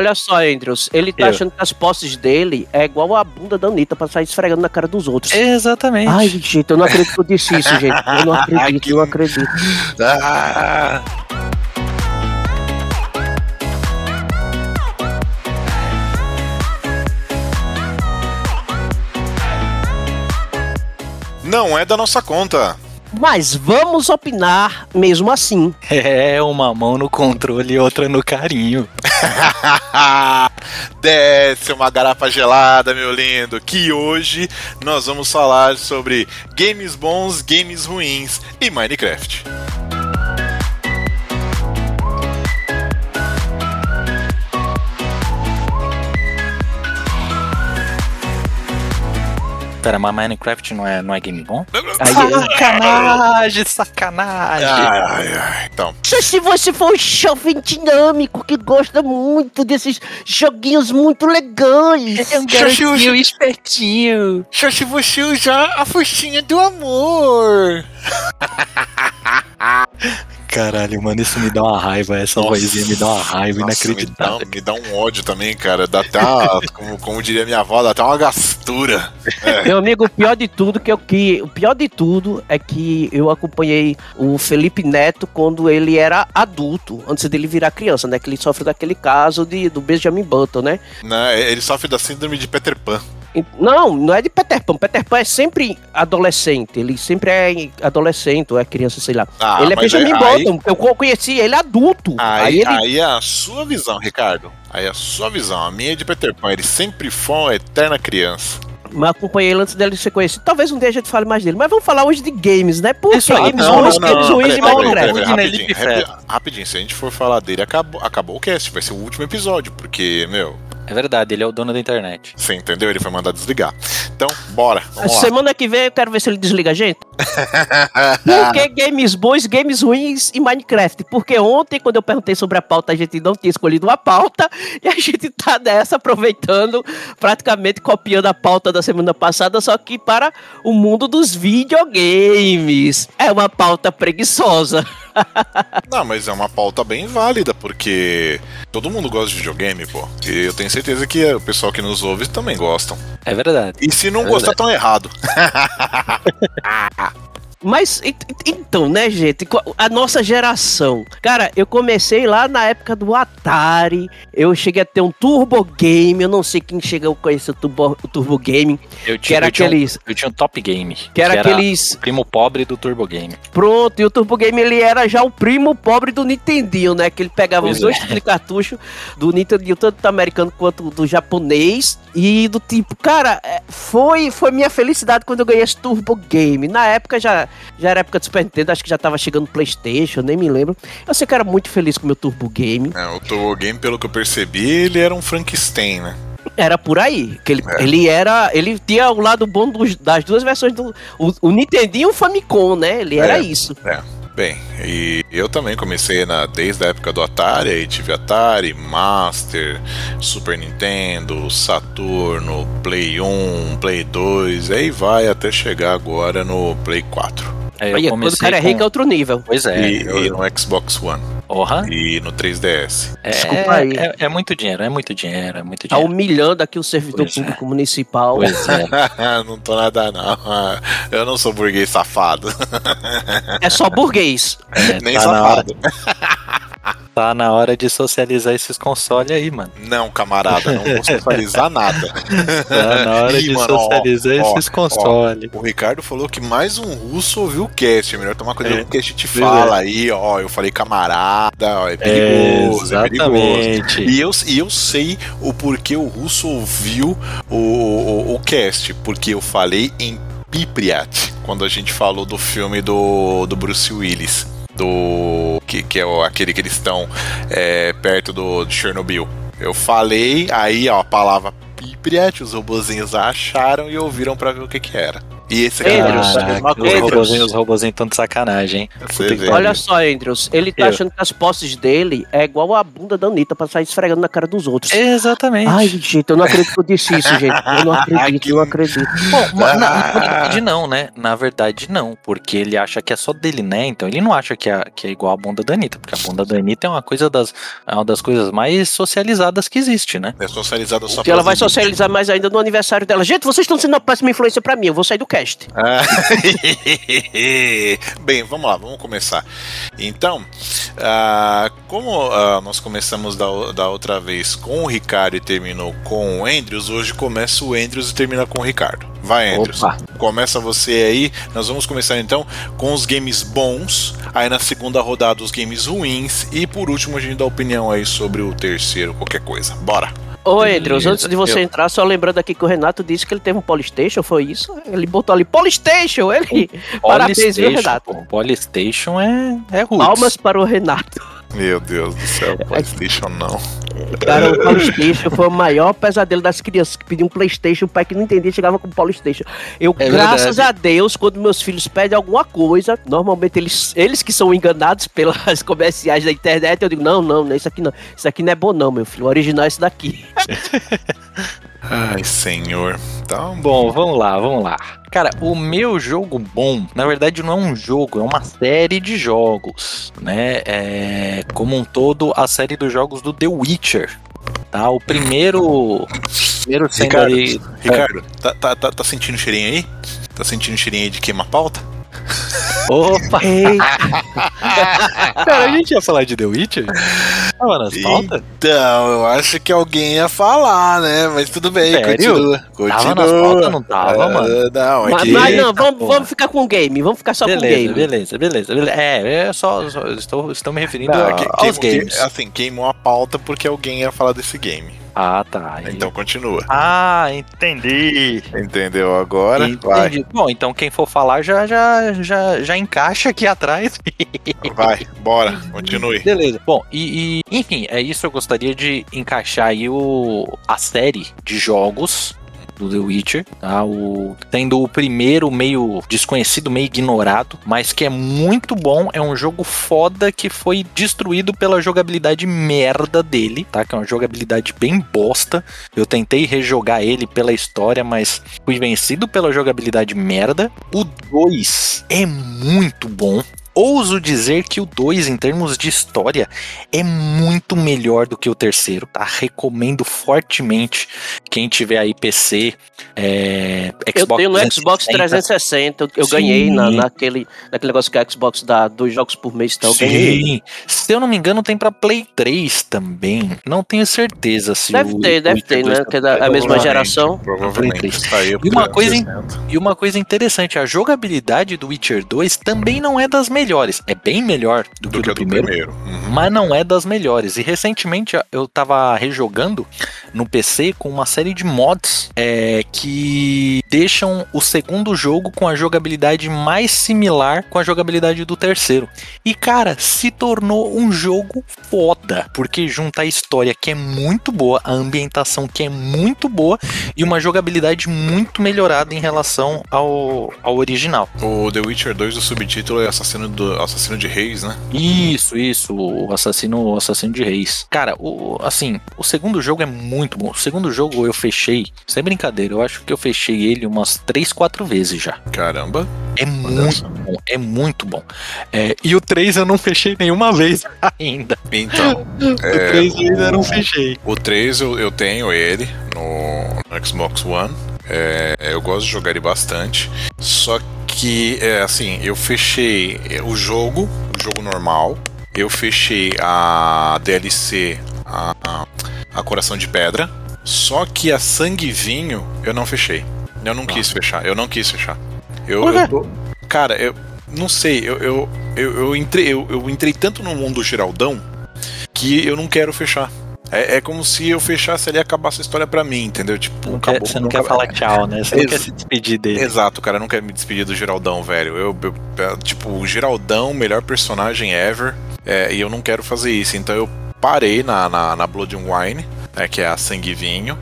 olha só, Andrews, ele tá Eu. achando que as posses dele é igual a bunda da Anitta pra sair esfregando na cara dos outros. Exatamente. Ai, gente, eu não acredito que eu disse isso, gente. Eu não acredito, eu não acredito. Ah, Não é da nossa conta. Mas vamos opinar mesmo assim. É, uma mão no controle e outra no carinho. Desce uma garrafa gelada, meu lindo. Que hoje nós vamos falar sobre games bons, games ruins e Minecraft. Pera, mas Minecraft não é, não é game bom? Aí, Sacanagem, sacanagem. Ai, ai, ai. Então, Só se você for um jovem dinâmico que gosta muito desses joguinhos muito legais. É um garotinho espertinho. só se você usar a focinha do amor. Caralho, mano, isso me dá uma raiva. Essa vozinha me dá uma raiva Nossa, inacreditável. Me dá, me dá um ódio também, cara. Dá até uma, como, como diria minha avó, dá até uma gastura. Meu amigo, o pior de tudo que eu que o pior de tudo é que eu acompanhei o Felipe Neto quando ele era adulto, antes dele virar criança, né? Que ele sofre daquele caso de, do Benjamin Button, né? Né? Ele sofre da síndrome de Peter Pan. Não, não é de Peter Pan. Peter Pan é sempre adolescente. Ele sempre é adolescente ou é criança, sei lá. Ah, ele é Benjamin aí- Button. Eu co- conheci ele adulto. Aí, Aí, ele. aí é a sua visão, Ricardo. Aí é a sua visão. A minha é de Peter Pan. Ele sempre foi uma eterna criança. Mas acompanhei ele antes dele ser conhecido. Talvez um dia a gente fale mais dele. Mas vamos falar hoje de games, né? Por Isso aí, Games não, ruins, não, games não, ruins Peraí, né, rapidinho, rapidinho, se a gente for falar dele, acabou, acabou o cast. Vai ser o último episódio, porque, meu, É verdade, ele é o dono da internet. você entendeu? Ele foi mandado desligar. Então, bora. Vamos lá. Semana que vem eu quero ver se ele desliga a gente. Por que games bons, games ruins e Minecraft? Porque ontem, quando eu perguntei sobre a pauta, a gente não tinha escolhido uma pauta e a gente tá dessa aproveitando, praticamente copiando a pauta da semana passada, só que para o mundo dos videogames. É uma pauta preguiçosa. Não, mas é uma pauta bem válida, porque todo mundo gosta de videogame, pô. E eu tenho certeza que o pessoal que nos ouve também gostam. É verdade. E se não É gostar, tão errado. Mas ent- então, né, gente? A nossa geração. Cara, eu comecei lá na época do Atari. Eu cheguei a ter um Turbo Game. Eu não sei quem chegou a conhecer o Turbo, Turbo Game. Eu Que era eu tinha, um- aqueles. eu tinha um Top Game. Que era aqueles. o primo pobre do Turbo Game. Pronto, e o Turbo Game ele era já o primo pobre do Nintendinho, né? Que ele pegava Pois os dois é. tipos de cartucho do Nintendinho, tanto do americano quanto do japonês. E do tipo, cara, é, foi, foi minha felicidade quando eu ganhei esse Turbo Game. Na época já, já era época do Super Nintendo, acho que já tava chegando Playstation, nem me lembro. Eu sei que era muito feliz com o meu Turbo Game. É, o Turbo Game, pelo que eu percebi, ele era um Frankenstein, né? Era por aí. Que ele, É. ele era. Ele tinha o lado bom dos- das duas versões do. O, o Nintendinho e o Famicom, né? Ele era É. isso. Bem, e eu também comecei na, desde a época do Atari, aí tive Atari, Master, Super Nintendo, Saturno, Play 1, Play 2, aí vai até chegar agora no Play 4. Aí eu Olha, quando o cara é com- rico é outro nível. Pois é. e, eu- e no Xbox One. Porra. E no 3DS. É, Desculpa aí. É, é muito dinheiro, é muito dinheiro, é muito Tá dinheiro. humilhando aqui o servidor Pois é. público municipal. Pois é. não tô nada não. Eu não sou burguês safado. É só burguês. É, Nem tá, safado. tá na hora de socializar esses consoles aí, mano. Não, camarada, não vou socializar nada. Tá na hora Ih, de mano, ó, socializar ó, esses consoles. O Ricardo falou que mais um russo ouviu o cast. É melhor tomar cuidado É. com o que a gente fala aí, ó. Eu falei camarada, ó, é perigoso, é, perigoso. Exatamente. E eu, e eu sei o porquê o russo ouviu o, o, o cast, porque eu falei em Pipriat, quando a gente falou do filme do, do Bruce Willis, do que, que é aquele que eles estão é, perto do, de Chernobyl. Eu falei, aí ó, a palavra Pipriat, os robozinhos acharam e ouviram pra ver o que que era. E esse aqui Andrews, é a mesma os coisa. robozinhos, os robozinhos estão de sacanagem, hein? Olha só, Andrews, ele tá Eu. achando que as posses dele é igual a bunda da Anitta pra sair esfregando na cara dos outros. Exatamente. Ai, gente, eu não acredito que eu disse isso, gente. Eu não acredito, eu não acredito. Bom, mas na, na verdade não, né? Na verdade não, porque ele acha que é só dele, né? Então ele não acha que é, que é igual a bunda da Anitta, porque a bunda da Anitta é uma coisa das, é uma das coisas mais socializadas que existe, né? É socializado só Que ela vai socializar mais ainda no aniversário dela. Gente, vocês estão sendo uma péssima influência pra mim, eu vou sair do cast. Ah. Bem, vamos lá, vamos começar. Então, ah, como ah, nós começamos da, da outra vez com o Ricardo e terminou com o Andrews, hoje começa o Andrews e termina com o Ricardo. Vai, Andrews. Opa. Começa você aí. Nós vamos começar então com os games bons. Aí na segunda rodada, os games ruins. E por último, a gente dá opinião aí sobre o terceiro, qualquer coisa. Bora! Ô, Andrews, antes de você eu- entrar, só lembrando aqui que o Renato disse que ele teve um Polystation, foi isso? Ele botou ali Polystation, ele. Parabéns, viu, Polystation, Renato? pô, Polystation é, é roots. Palmas para o Renato. Meu Deus do céu, PlayStation não. Cara, o Polystation foi o maior pesadelo das crianças que pediam um Playstation, o pai que não entendia chegava com o Polystation. Eu, É graças verdade. a Deus, quando meus filhos pedem alguma coisa, normalmente eles, eles que são enganados pelas comerciais da internet, eu digo, não, não, não, isso aqui não, isso aqui não é bom não, meu filho, o original é esse daqui. Ai, senhor. Então, Bom, vamos lá, vamos lá. Cara, o meu jogo bom, na verdade, não é um jogo, é uma série de jogos, né? É, como um todo, a série dos jogos do The Witcher. Tá? O primeiro. Primeiro Ricardo, ali. Ricardo, tá, tá, tá, tá sentindo cheirinho aí? Tá sentindo cheirinho aí de queima-pauta? Opa! Cara, a gente ia falar de The Witcher? Tava nas pautas? Então, eu acho que alguém ia falar, né? Mas tudo bem, Sério? continua. continua. Tava nas pautas, não tava, Ah, mano? Não, mas, aqui... mas não, vamos, vamos ficar com o game, vamos ficar só com o Beleza, game. beleza, beleza, beleza. É, é só, só estou, estou me referindo Não, a- que- aos queimou- games. assim, queimou a pauta porque alguém ia falar desse game. Ah, tá. Então continua. Ah, entendi. Entendeu agora? Entendi. Bom, então quem for falar já, já, já, já encaixa aqui atrás. Vai, vai, bora, continue. Beleza. Bom, e, e, enfim, é isso. Eu gostaria de encaixar aí o, a série de jogos do The Witcher, tá? O, tendo o primeiro meio desconhecido, meio ignorado, mas que é muito bom. É um jogo foda que foi destruído pela jogabilidade merda dele, tá? Que é uma jogabilidade bem bosta. Eu tentei rejogar ele pela história, mas fui vencido pela jogabilidade merda. O 2 é muito bom. Ouso dizer que o 2, em termos de história, é muito melhor do que o terceiro, tá? Recomendo fortemente quem tiver aí PC, é, Eu tenho no Xbox 360. 360, eu, Sim. ganhei na, naquele, naquele negócio que a Xbox dá dois jogos por mês, então eu ganhei. Sim. Se eu não me engano, tem pra Play 3 também. Não tenho certeza se Deve o, ter, o deve ter, 2 né? tá Que é da a mesma Provavelmente, geração. Provavelmente. Saiu pro E uma coisa em- 360. E uma coisa interessante, a jogabilidade do Witcher 2 também não é das melhores. É bem melhor do, do que que o do primeiro. primeiro. Uhum. mas não é das melhores. E recentemente eu tava rejogando no PC com uma série de mods é, que deixam o segundo jogo com a jogabilidade mais similar com a jogabilidade do terceiro. E cara, se tornou um jogo foda, porque junta a história que é muito boa, a ambientação que é muito boa e uma jogabilidade muito melhorada em relação ao, ao original. O The Witcher 2, o subtítulo é Assassino, do, Assassino de Reis, né? Isso, isso, o assassino, o assassino de reis. Cara, o, assim, o segundo jogo é muito bom. O segundo jogo eu fechei, sem brincadeira, eu acho que eu fechei ele umas 3, 4 vezes já. Caramba. É muito bom, é muito bom. É, e o 3 eu não fechei nenhuma vez ainda. Então, o 3 eu ainda não fechei. o 3 eu, eu tenho ele no, no Xbox One. É, eu gosto de jogar ele bastante. Só que, é, assim, eu fechei o jogo, o jogo normal. Eu fechei a DLC, a, a, a Coração de Pedra. Só que a Sangue e Vinho eu não fechei. Eu não quis fechar, eu não quis fechar. Eu, eu tô- cara, eu não sei, eu, eu, eu, eu entrei, eu, eu entrei tanto no mundo Geraldão que eu não quero fechar. É, é como se eu fechasse ali e acabasse a história pra mim, entendeu? Tipo, Não quer- acabou, você não não quer falar tchau, né? Você não quer se despedir dele. Exato, cara, eu não quero me despedir do Geraldão, velho. Eu, eu- eu- tipo, o Geraldão, melhor personagem ever, é, e eu não quero fazer isso. Então eu parei na, na, na Blood and Wine. Né, que é a Sangue Vinho.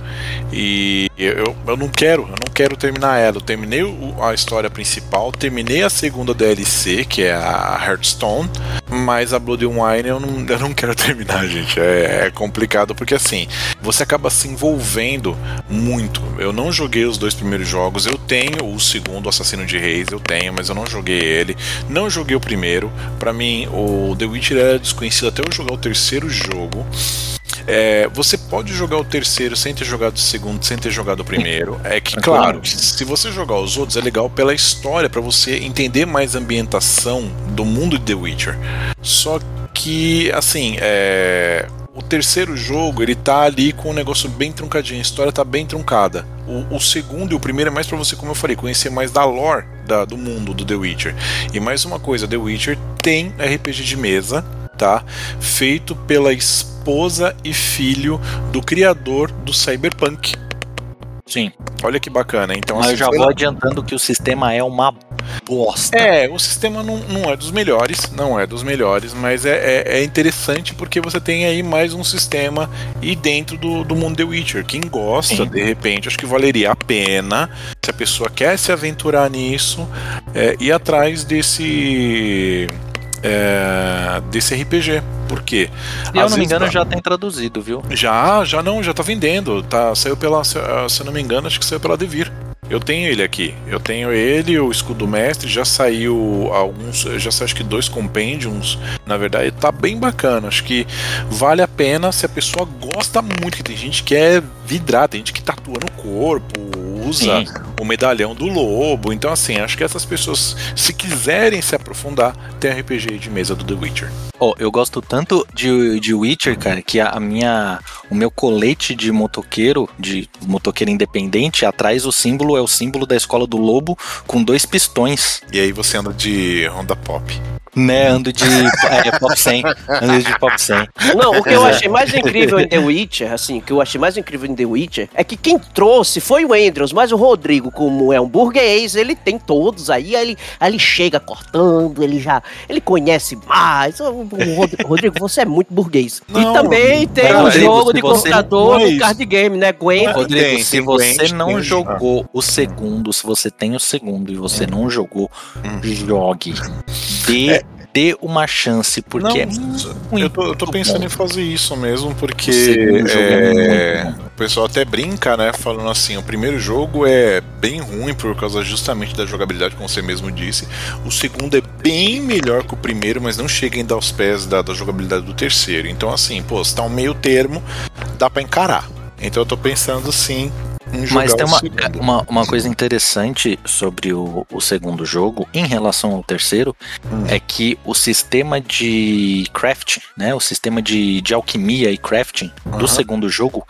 E eu, eu não quero, eu não quero terminar ela. Eu terminei a história principal, terminei a segunda DLC, que é a Hearthstone, mas a Blood Wine eu não, eu não quero terminar, gente. É, é complicado porque assim, você acaba se envolvendo muito. Eu não joguei os dois primeiros jogos, eu tenho o segundo Assassino de Reis, eu tenho, mas eu não joguei ele. Não joguei o primeiro. Para mim, o The Witcher era desconhecido até eu jogar o terceiro jogo. É, você pode jogar o terceiro sem ter jogado o segundo, sem ter jogado o primeiro. É que, claro, se você jogar os outros, é legal pela história, para você entender mais a ambientação do mundo de The Witcher. Só que, assim, é, o terceiro jogo, ele tá ali com um negócio bem truncadinho, a história tá bem truncada. O, o segundo e o primeiro é mais para você, como eu falei, conhecer mais da lore da, do mundo do The Witcher. E mais uma coisa, The Witcher tem RPG de mesa, tá? Feito pela esposa e filho do criador do Cyberpunk. Sim. Olha que bacana. Então, Mas assim, eu já vou adiantando que o sistema é uma bosta. É, o sistema não, não é dos melhores, não é dos melhores, mas é, é, é interessante porque você tem aí mais um sistema e dentro do, do mundo The Witcher. Quem gosta, Sim. de repente, acho que valeria a pena, se a pessoa quer se aventurar nisso, é, ir atrás desse. É, desse RPG. Por quê? Se eu não me engano, dá- já tem traduzido, viu? Já, já não, já tá vendendo. Tá, saiu pela, se se eu não me engano, acho que saiu pela Devir. Eu tenho ele aqui. Eu tenho ele, o escudo mestre, já saiu alguns, já saiu acho que dois compêndios. Na verdade, tá bem bacana. Acho que vale a pena se a pessoa gosta muito, que tem gente que é vidrada, tem gente que tatua no corpo, usa Sim. o medalhão do lobo. Então, assim, acho que essas pessoas, se quiserem se aprofundar, tem RPG de mesa do The Witcher. Ó, eu gosto tanto de, de Witcher, cara, que a, a minha, o meu colete de motoqueiro, de motoqueiro independente, atrás o símbolo é o símbolo da escola do lobo com dois pistões, E aí você anda de Honda Pop. Né? Ando de é, pop 100, ando de pop 100. Não, o que eu É. achei mais incrível em The Witcher, assim, o que eu achei mais incrível em The Witcher é que quem trouxe foi o Andrews, mas o Rodrigo, como é um burguês, ele tem todos aí, aí ele, aí ele chega cortando, ele já, ele conhece mais. Rodrigo, você é muito burguês. Não, e também tem não, o Rodrigo, jogo de computador é no isso. card game, né? Gwen. Rodrigo, tem, se você Gwent, não tem- jogou o segundo, se você tem o segundo e você não jogou, Hum. jogue. Dê, dê uma chance, porque é Não, eu tô, eu tô muito pensando bom. em fazer isso mesmo, porque O segundo jogo é é, muito o pessoal até brinca, né? Falando assim, o primeiro jogo é bem ruim por causa justamente da jogabilidade, como você mesmo disse. O segundo é bem melhor que o primeiro, mas não chega ainda aos pés da, da jogabilidade do terceiro. Então, assim, pô, se tá um meio termo, dá pra encarar. Então eu tô pensando sim Mas tem uma, segundo. uma, uma coisa interessante sobre o, o segundo jogo, em relação ao terceiro, Hum. é que o sistema de crafting, né? O sistema de, de alquimia e crafting Aham. do segundo jogo,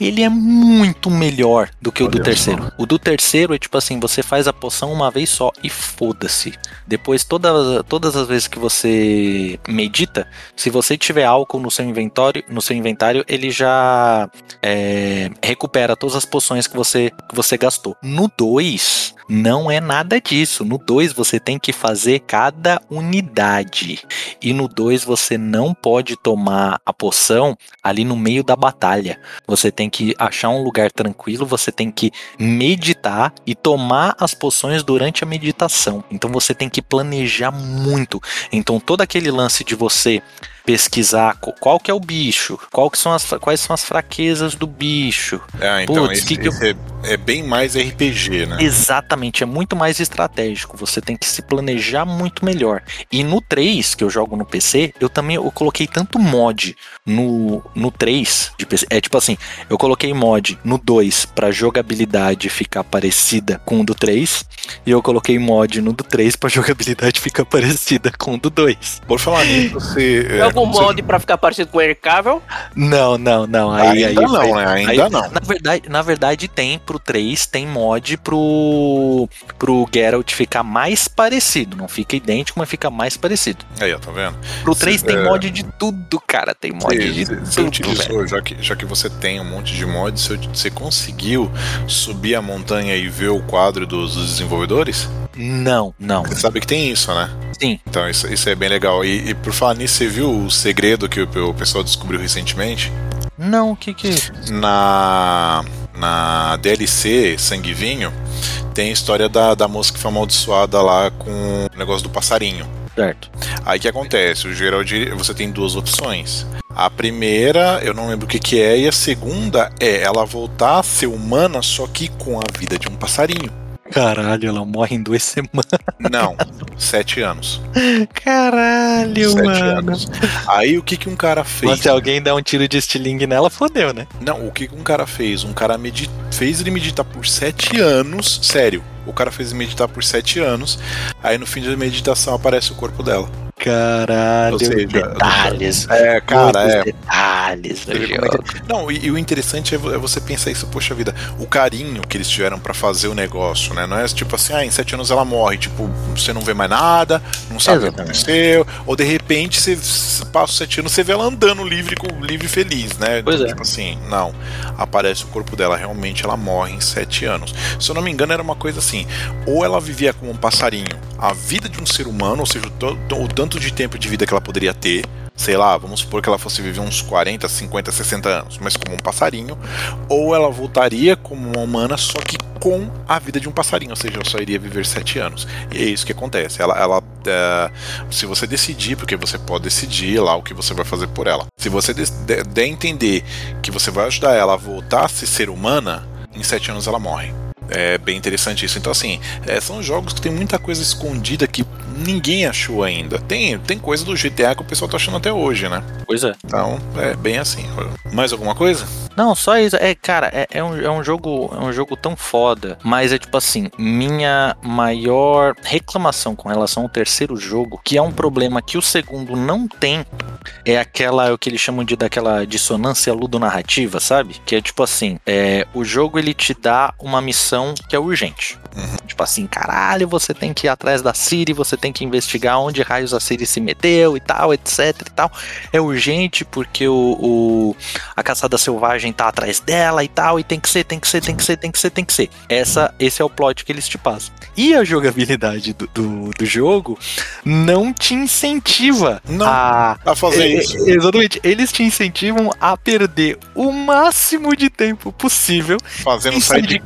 ele é muito melhor do que o do Olha terceiro. O do terceiro é tipo assim, você faz a poção uma vez só e foda-se. Depois, todas, todas as vezes que você medita, se você tiver álcool no seu inventário, no seu inventário ele já é, recupera todas as poções que você, que você gastou. No 2, não é nada disso. No 2, você tem que fazer cada unidade. E no 2, você não pode tomar a poção ali no meio da batalha. Você tem que achar um lugar tranquilo, você tem que meditar e tomar as poções durante a meditação. Então você tem que planejar muito. Então todo aquele lance de você pesquisar qual que é o bicho, qual que são as, quais são as fraquezas do bicho. É, então Putz, esse, que que eu- é, é bem mais RPG, né? Exatamente, é muito mais estratégico. Você tem que se planejar muito melhor. E no 3, que eu jogo no PC, eu também eu coloquei tanto mod no, no 3 de PC. É tipo assim, eu coloquei mod no 2 pra jogabilidade ficar parecida com o do 3. E eu coloquei mod no do 3 pra jogabilidade ficar parecida com o do 2. Por falar nisso, você. Tem é, algum você- mod pra ficar parecido com o Henry Cavill? Não, não, não. Aí, Ainda aí, não, aí- né? Ainda Aí, não. Na verdade, na verdade tem pro 3, tem mod pro pro Geralt ficar mais parecido, não fica idêntico, mas fica mais parecido. Aí, ó, tá vendo? Pro 3 Cê- tem é. mod de tudo, cara, tem mod de você tudo, utilizou, já que, já que você tem um monte de mods, você, conseguiu subir a montanha e ver o quadro dos, dos desenvolvedores? Não, não. Você sabe que tem isso, né? Sim. Então isso, isso é bem legal. E, e por falar nisso, você viu o segredo que o, o pessoal descobriu recentemente? Não, o que que. Na, na DLC Sangue Vinho, tem a história da, da moça que foi amaldiçoada lá com o negócio do passarinho. Certo. Aí que acontece? O Gerald, você tem duas opções. A primeira, eu não lembro o que, que é, e a segunda é ela voltar a ser humana, só que com a vida de um passarinho. Caralho, ela morre em duas semanas. Não, sete anos. Caralho, sete mano. anos. Aí o que, que um cara fez? Mas se alguém der um tiro de estilingue nela, fodeu, né? Não, o que, que um cara fez? Um cara medi... fez ele meditar por sete anos. Sério, o cara fez meditar por sete anos. Aí no fim da meditação aparece o corpo dela. Caralho, seja, detalhes. É, cara, é. detalhes do como é jogo. que- Não, e, e o interessante é é você pensar isso, poxa vida, o carinho que eles tiveram pra fazer o negócio, né? Não é tipo assim, ah, em sete anos ela morre, tipo, você não vê mais nada, não sabe o que Exatamente. aconteceu, ou de repente você passa os sete anos, você vê ela andando livre, com, livre e feliz, né? Pois é. Tipo assim, não. Aparece o corpo dela, realmente ela morre em sete anos. Se eu não me engano, era uma coisa assim, ou ela vivia como um passarinho, a vida de um ser humano, ou seja, o, o tanto de tempo de vida que ela poderia ter, sei lá, vamos supor que ela fosse viver uns 40, 50, 60 anos, mas como um passarinho, ou ela voltaria como uma humana, só que com a vida de um passarinho, ou seja, ela só iria viver 7 anos. E é isso que acontece. Ela, ela é, se você decidir, porque você pode decidir lá o que você vai fazer por ela, se você der a entender que você vai ajudar ela a voltar a se ser humana, em 7 anos ela morre. É bem interessante isso. Então, assim, é, são jogos que tem muita coisa escondida que ninguém achou ainda. Tem, tem coisa do GTA que o pessoal tá achando até hoje, né? Pois é. Então, é bem assim. Mais alguma coisa? Não, só isso. É, cara, é, é um, é um jogo, é um jogo tão foda. Mas é tipo assim, minha maior reclamação com relação ao terceiro jogo, que é um problema que o segundo não tem, é aquela o que eles chamam de daquela dissonância ludonarrativa, sabe? Que é tipo assim, é, o jogo ele te dá uma missão que é urgente. Uhum. Tipo assim, caralho, você tem que ir atrás da Siri, você tem que investigar onde raios a Siri se meteu e tal, etc e tal. É urgente porque o, o- a caçada selvagem tá atrás dela e tal, e tem que ser, tem que ser, tem que ser, tem que ser, tem que ser. Essa, esse é o plot que eles te passam. E a jogabilidade do, do, do jogo não te incentiva Não. a. A fazer É, isso. é, Exatamente, eles te incentivam a perder o máximo de tempo possível. Fazendo side,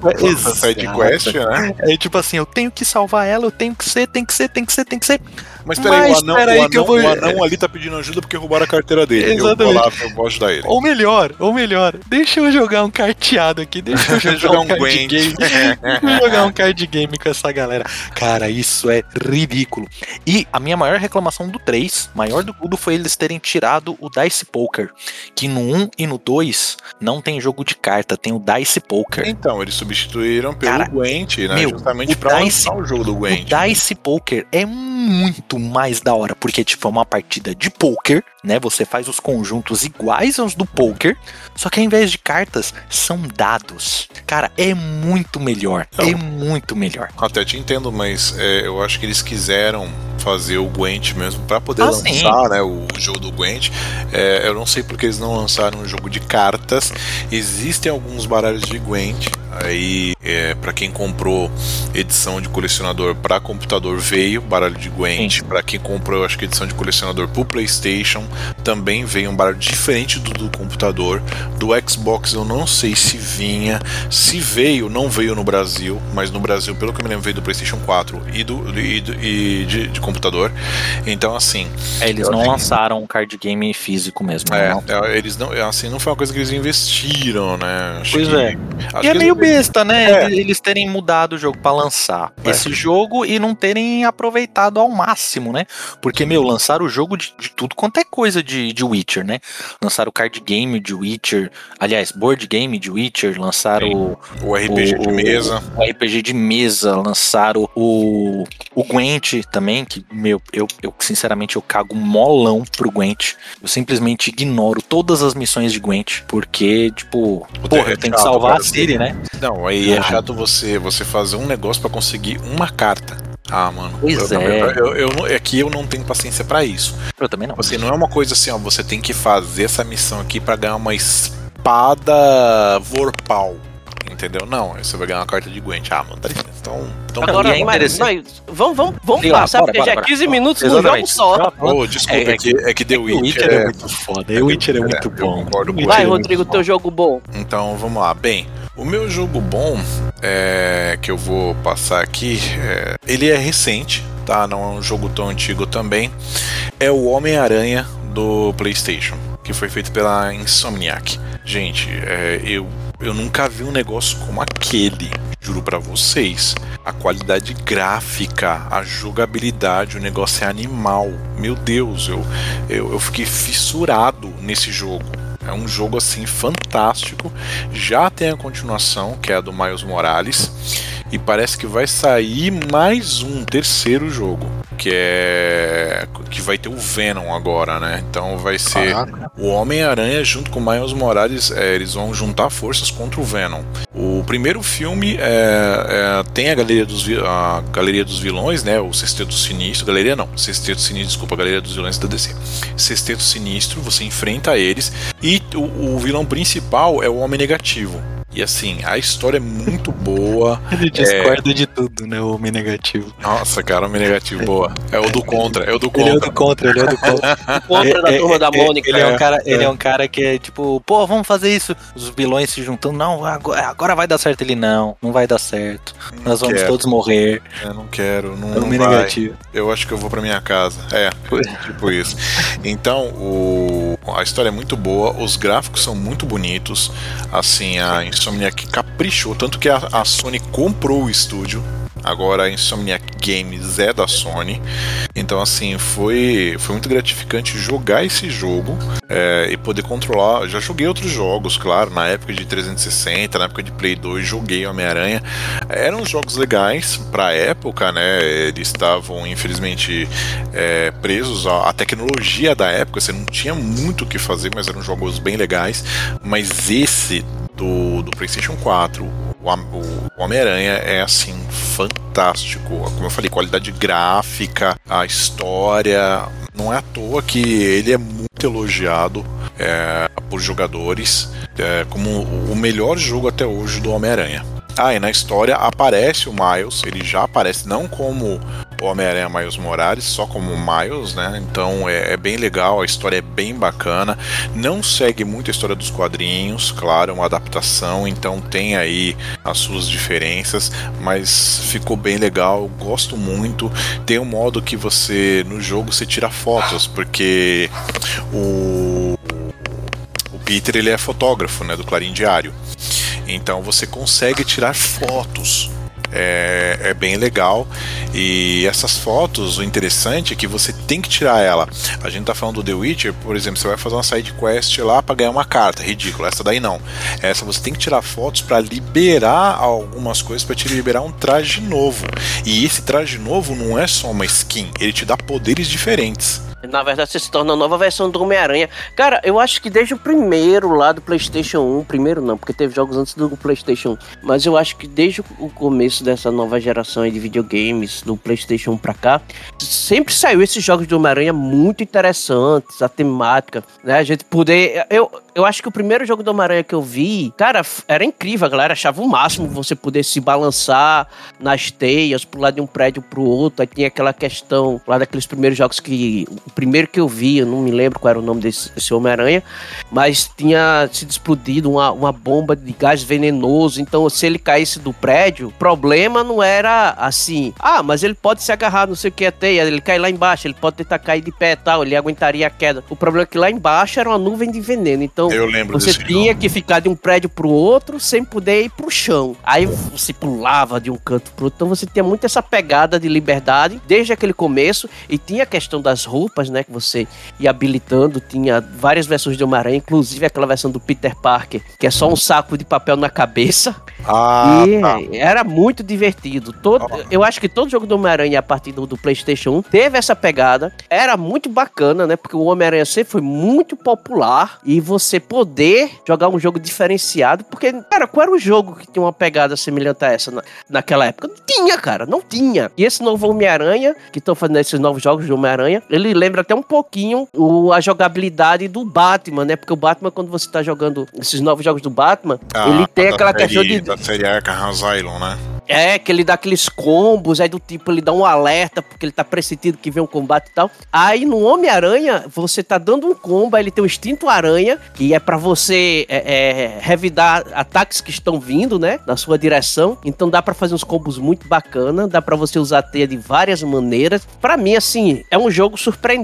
side quest, né? É tipo assim, eu tenho que salvar ela, eu tenho que ser, tem que ser, tem que ser, tem que ser. Mas peraí, o anão, peraí o, que eu anão, vou- o anão ali tá pedindo ajuda porque roubaram a carteira dele. Eu vou Exatamente. lá, eu vou ajudar ele. Ou melhor, ou melhor, deixa eu jogar um carteado aqui, deixa eu jogar, Jogar um, um card game. Jogar um card game com essa galera. Cara, isso é ridículo. E a minha maior reclamação do 3, maior do tudo, foi eles terem tirado o Dice Poker. Que no 1 e no 2 não tem jogo de carta, tem o Dice Poker. Então, eles substituíram pelo Cara, Gwent, né? meu, Justamente pra Dice- lançar o jogo do Gwent. O Dice Poker é muito mais da hora, porque tipo, é uma partida de poker, né? Você faz os conjuntos iguais aos do poker, só que ao invés de cartas, são dados. Cara, é muito melhor. Não. É muito melhor. Até te entendo, mas é, eu acho que eles quiseram fazer o Gwent mesmo pra poder Ah, lançar sim. né, o jogo do Gwent. É, eu não sei porque eles não lançaram um jogo de cartas. Existem alguns baralhos de Gwent. Aí, é, para quem comprou edição de colecionador para computador, veio baralho de Gwent. Para quem comprou, acho que edição de colecionador pro PlayStation, também veio um baralho diferente do do computador. Do Xbox, eu não sei se vinha. Se veio, não veio no Brasil, mas no Brasil, pelo que eu me lembro, veio do PlayStation 4 e, do, e, do- e de, de computador. Então, assim, É, eles não lançaram um card game físico mesmo. é, não. é, eles não, assim, não foi uma coisa que eles investiram, né? Acho Pois que- é. acho E é meio eles- besta, né? É. Eles terem mudado o jogo pra lançar É. esse jogo e não terem aproveitado ao máximo, né? Porque, meu, lançaram o jogo de, de tudo quanto é coisa de, de Witcher, né? Lançaram o card game de Witcher, aliás, board game de Witcher, lançaram o, o RPG o- de mesa. o RPG de mesa, lançaram o, o Gwent também, que, meu, eu, eu sinceramente eu cago molão pro Gwent. Eu simplesmente ignoro todas as missões de Gwent, porque, tipo, porra, eu tenho que salvar a Siri, né? Não, aí é Ah. chato você, você fazer um negócio pra conseguir uma carta. Ah, mano. Pois eu, é. Eu, eu, eu não- aqui eu não tenho paciência pra isso. Eu também não. Assim, não é uma coisa assim, ó, você tem que fazer essa missão aqui pra ganhar uma espada Vorpal. Entendeu? Não, aí você vai ganhar uma carta de Gwent. Ah, mano, dá licença. Então, então Agora, é interessante. mas vamos, vamos, vamos lá, passar, bora, porque bora, já é bora. 15 minutos no jogo só. Ô, desculpa, É, é, que, é que The O Witcher Witcher é é... muito foda. O Witcher é muito bom. Vai. Rodrigo, teu jogo bom. Então vamos lá. Bem, o meu jogo bom é, que eu vou passar aqui, é, ele é recente, tá? Não é um jogo tão antigo também. É o Homem-Aranha do PlayStation, que foi feito pela Insomniac. Gente, é, eu, eu nunca vi um negócio como aquele. Juro pra vocês. A qualidade gráfica, a jogabilidade, o negócio é animal. Meu Deus, eu, eu, eu fiquei fissurado nesse jogo. É um jogo assim fantástico. Já tem a continuação, que é a do Miles Morales. E parece que vai sair mais um terceiro jogo, que é que vai ter o Venom agora, né? Então vai ser Caraca. o Homem-Aranha junto com o Miles Morales, é, eles vão juntar forças contra o Venom. O primeiro filme é, é, tem a galeria, dos, a galeria dos vilões, né? O Sexteto Sinistro. Galeria não, Sexteto Sinistro, desculpa, a Galeria dos Vilões da DC. Sexteto Sinistro, você enfrenta eles. E o, o vilão principal é o Homem Negativo. E assim, a história é muito boa. Ele discorda de tudo, né? O homem negativo. Nossa, cara, Homem Negativo, boa. É o do contra, é o do Ele é o contra. do contra, ele é o do contra. Contra da turma da Mônica. Ele é, um É, cara, ele é. é um cara que é tipo, pô, vamos fazer isso. Os vilões se juntando, não, agora, agora vai dar certo. Ele não, não vai dar certo. Nós vamos quero. todos morrer. Eu não quero, não, É o não homem vai. negativo. Eu acho que eu vou pra minha casa. É, tipo isso. Então, o... a história é muito boa, os gráficos são muito bonitos. Assim, a Insomniac caprichou, tanto que a, a Sony comprou o estúdio. Agora a Insomniac Games é da Sony. Então, assim, foi, foi muito gratificante jogar esse jogo é, e poder controlar. Já joguei outros jogos, claro, na época de 360, na época de Play 2, joguei Homem-Aranha. Eram jogos legais pra época, né? Eles estavam, infelizmente, é, presos à, à tecnologia da época. Você não tinha muito o que fazer, mas eram jogos bem legais. Mas esse do, do PlayStation 4, o, o Homem-Aranha é assim fantástico. Como eu falei, qualidade gráfica, a história. Não é à toa que ele é muito elogiado é, por jogadores é, como o melhor jogo até hoje do Homem-Aranha. Ah, e na história aparece o Miles, ele já aparece não como o Homem-Aranha Miles Morales, só como Miles, né? Então é, é bem legal, a história é bem bacana. Não segue muito a história dos quadrinhos, claro, é uma adaptação, então tem aí as suas diferenças, mas ficou bem legal, gosto muito. Tem um modo que você, no jogo, você tira fotos, porque o, o Peter ele é fotógrafo, né, do Clarim Diário. Então você consegue tirar fotos. É, é bem legal. E essas fotos, o interessante é que você tem que tirar ela. A gente tá falando do The Witcher, por exemplo, você vai fazer uma side quest lá para ganhar uma carta, ridículo. Essa daí não. Essa você tem que tirar fotos para liberar algumas coisas, para te liberar um traje novo. E esse traje novo não é só uma skin, ele te dá poderes diferentes. Na verdade, você se torna a nova versão do Homem-Aranha. Cara, eu acho que desde o primeiro lá do PlayStation 1, primeiro não, porque teve jogos antes do PlayStation 1, mas eu acho que desde o começo dessa nova geração de videogames, do PlayStation 1 pra cá, sempre saiu esses jogos do Homem-Aranha muito interessantes, a temática, né? A gente poder. Eu, eu acho que o primeiro jogo do Homem-Aranha que eu vi, cara, era incrível, a galera achava o máximo você poder se balançar nas teias, pular de um prédio pro outro. Aí tinha aquela questão lá daqueles primeiros jogos que. Primeiro que eu vi, eu não me lembro qual era o nome desse, desse Homem-Aranha, mas tinha sido explodido uma, uma bomba de gás venenoso. Então, se ele caísse do prédio, o problema não era assim, ah, mas ele pode se agarrar, não sei o que é teia, ele cai lá embaixo, ele pode tentar cair de pé e tal, ele aguentaria a queda. O problema é que lá embaixo era uma nuvem de veneno. Então, Eu lembro você tinha jogo. que ficar de um prédio pro outro sem poder ir pro chão. Aí você pulava de um canto pro outro. Então você tinha muito essa pegada de liberdade desde aquele começo. E tinha a questão das roupas, né? Que você ia habilitando. Tinha várias versões de Homem-Aranha, inclusive aquela versão do Peter Parker, que é só um saco de papel na cabeça. Ah, e tá. era muito divertido. Todo, eu acho que todo jogo do Homem-Aranha a partir do, do PlayStation 1 teve essa pegada. Era muito bacana, né? Porque o Homem-Aranha sempre foi muito popular e você poder jogar um jogo diferenciado. Porque, cara, qual era o jogo que tinha uma pegada semelhante a essa na, naquela época? Não tinha, cara, não tinha. E esse novo Homem-Aranha, que estão fazendo esses novos jogos de Homem-Aranha, ele lembra até um pouquinho o, a jogabilidade do Batman, né? Porque o Batman, quando você tá jogando esses novos jogos do Batman, ah, ele tem aquela série, questão de. Da série Arkham Asylum, né? É, que ele dá aqueles combos, aí do tipo, ele dá um alerta, porque ele tá pressentindo que vem um combate e tal. Aí no Homem-Aranha, você tá dando um combo, aí ele tem o instinto aranha, que é para você é, é, revidar ataques que estão vindo, né, na sua direção. Então dá para fazer uns combos muito bacana, dá para você usar a teia de várias maneiras. Para mim, assim, é um jogo surpreendente,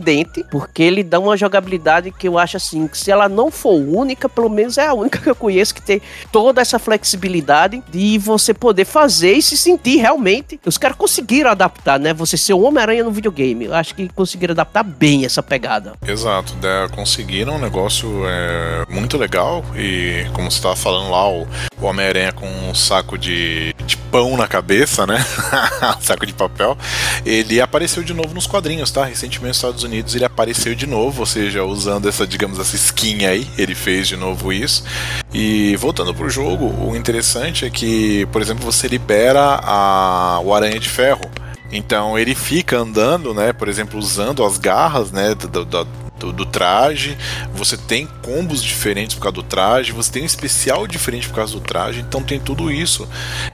porque ele dá uma jogabilidade que eu acho assim, que se ela não for única, pelo menos é a única que eu conheço que tem toda essa flexibilidade de você poder fazer e se sentir realmente. Os caras conseguiram adaptar, né? Você ser o Homem-Aranha no videogame. Eu acho que conseguiram adaptar bem essa pegada. Exato, né? conseguiram um negócio é, muito legal. E como você estava falando lá, o, o Homem-Aranha com um saco de, de pão na cabeça, né? saco de papel. Ele apareceu de novo nos quadrinhos, tá? Recentemente nos Estados Unidos ele apareceu de novo, ou seja, usando essa, digamos, essa skin aí, ele fez de novo isso. E voltando pro jogo, o interessante é que, por exemplo, você libera libera a, o Aranha de Ferro. Então ele fica andando, né? Por exemplo, usando as garras, né? Do, do, do, do, traje. Você tem combos diferentes por causa do traje. Você tem um especial diferente por causa do traje. Então tem tudo isso.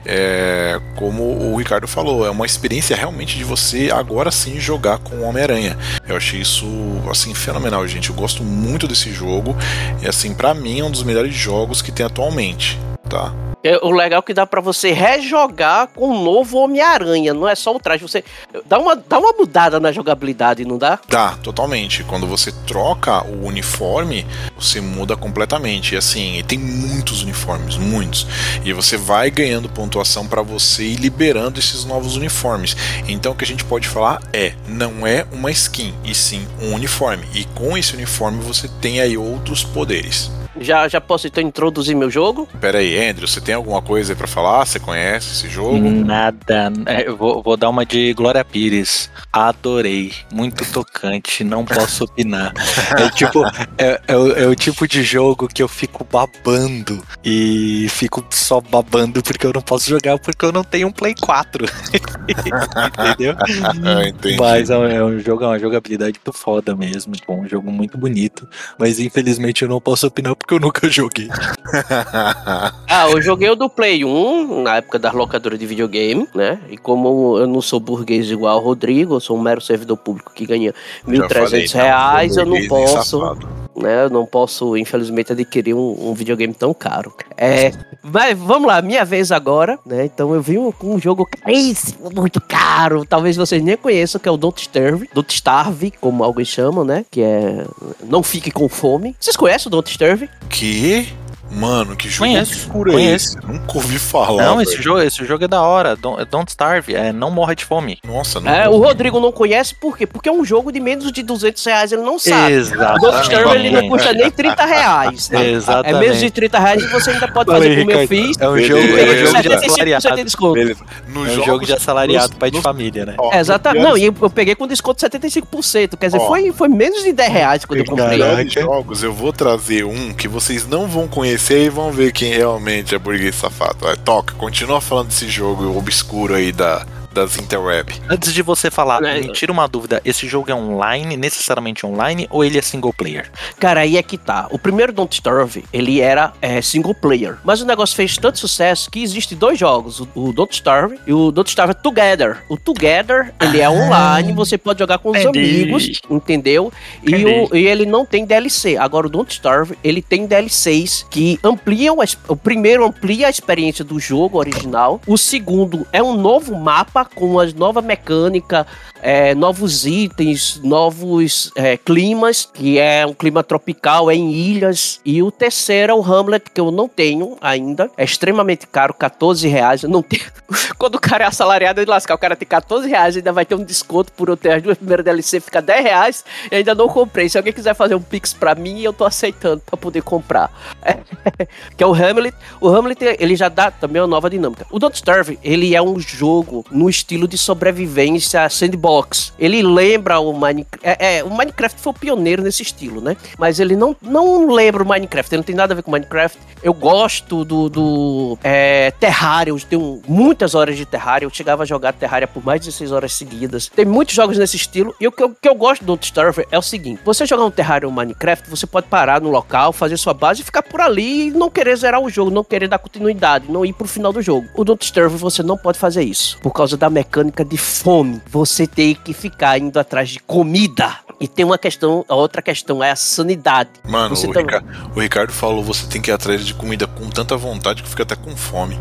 É, como o Ricardo falou, é uma experiência realmente de você agora sim jogar com o Homem-Aranha. Eu achei isso assim fenomenal, gente. Eu gosto muito desse jogo. E assim, para mim é um dos melhores jogos que tem atualmente, tá? É, o legal é que dá para você rejogar com um novo Homem-Aranha, não é só o traje. Você dá uma, dá uma mudada na jogabilidade, não dá? Dá, totalmente. Quando você troca o uniforme, você muda completamente. E assim, tem muitos uniformes, muitos. E você vai ganhando pontuação para você ir liberando esses novos uniformes. Então o que a gente pode falar é, não é uma skin, e sim um uniforme. E com esse uniforme você tem aí outros poderes. Já, já posso então introduzir meu jogo? Pera aí, Andrew, você tem alguma coisa aí pra falar? Você conhece esse jogo? Nada. É, eu vou, vou dar uma de Glória Pires. Adorei. Muito tocante. Não posso opinar. É tipo, é, é, o, é o tipo de jogo que eu fico babando. E fico só babando porque eu não posso jogar porque eu não tenho um Play 4. Entendeu? Ah, entendi. Mas é, é um jogo, é uma jogabilidade muito foda mesmo. Tipo, um jogo muito bonito. Mas infelizmente eu não posso opinar porque eu nunca joguei. ah, eu joguei o do Play 1, na época da locadora de videogame, né? E como eu não sou burguês igual o Rodrigo, eu sou um mero servidor público que ganha 1.300 reais, eu não posso. Né, eu não posso, infelizmente, adquirir um, um videogame tão caro. É, mas vamos lá, minha vez agora, né? Então eu vi um, um jogo caríssimo, muito caro. Talvez vocês nem conheçam, que é o Don't Starve. Don't Starve, como alguns chamam, né? Que é Não Fique com Fome. Vocês conhecem o Don't Starve? Que? Mano, que jogo conheço, obscuro conheço. é esse? Nunca ouvi falar. Não, esse jogo, esse jogo é da hora. Don't, don't Starve, é Não Morra de Fome. Nossa, não. É, o Rodrigo não conhece por quê? Porque é um jogo de menos de 200 reais, ele não sabe. Exatamente. Don't Starve ele não custa nem 30 reais. Né? Exatamente. É menos de 30 reais e você ainda pode fazer como eu fiz. É um jogo, é um jogo de assalariado. De desconto. No é um jogo de assalariado, pai de família, né? Ó, Exatamente. Não, e eu peguei com desconto de 75%. Quer dizer, foi, foi menos de 10 reais quando eu comprei. jogos, eu vou trazer um que vocês não vão conhecer e vão ver quem realmente é burguês safado. Vai, toca, continua falando desse jogo obscuro aí da, das interweb. Antes de você falar, é. me tira uma dúvida: esse jogo é online, necessariamente online, ou ele é single player? Cara, aí é que tá. O primeiro Don't Starve, ele era é, single player. Mas o negócio fez tanto sucesso que existem dois jogos: o, o Don't Starve e o Don't Starve Together. O Together, ele é ah, online, você pode jogar com os amigos, entendeu? E, o, e, ele não tem DLC. Agora, o Don't Starve, ele tem DLCs que ampliam. o primeiro amplia a experiência do jogo original. O segundo é um novo mapa com as nova mecânica, é, novos itens, novos é, climas, que é um clima tropical, é em ilhas. E o terceiro é o Hamlet, que eu não tenho ainda. É extremamente caro, 14 reais. Eu não tenho. Quando o cara é assalariado, ele lascar. O cara tem 14 reais, ainda vai ter um desconto por eu ter as duas primeiras DLC, fica 10 reais. E ainda não comprei. Se alguém quiser fazer um Pix pra mim, eu tô aceitando pra poder comprar. É, que é o Hamlet. O Hamlet, ele já dá também uma nova dinâmica. O Don't Starve, ele é um jogo no estilo de sobrevivência sandbox. Ele lembra o Minecraft. É, é, o Minecraft foi o pioneiro nesse estilo, né? Mas ele não, não lembra o Minecraft, ele não tem nada a ver com Minecraft. Eu gosto do, do é, Terraria, eu tenho muitas horas de Terraria. Eu chegava a jogar Terraria por mais de 16 horas seguidas. Tem muitos jogos nesse estilo. E o que eu, que eu gosto do Starver é o seguinte: você jogar um Terraria ou Minecraft, você pode parar no local, fazer sua base e ficar por ali e não querer zerar o jogo, não querer dar continuidade, não ir pro final do jogo. O Don't Starve você não pode fazer isso. Por causa da mecânica de fome. Você tem que ficar indo atrás de comida. E tem uma questão, a outra questão é a sanidade. Mano, o, tá- Rica- o Ricardo falou: você tem que ir atrás de comida com tanta vontade que fica até com fome.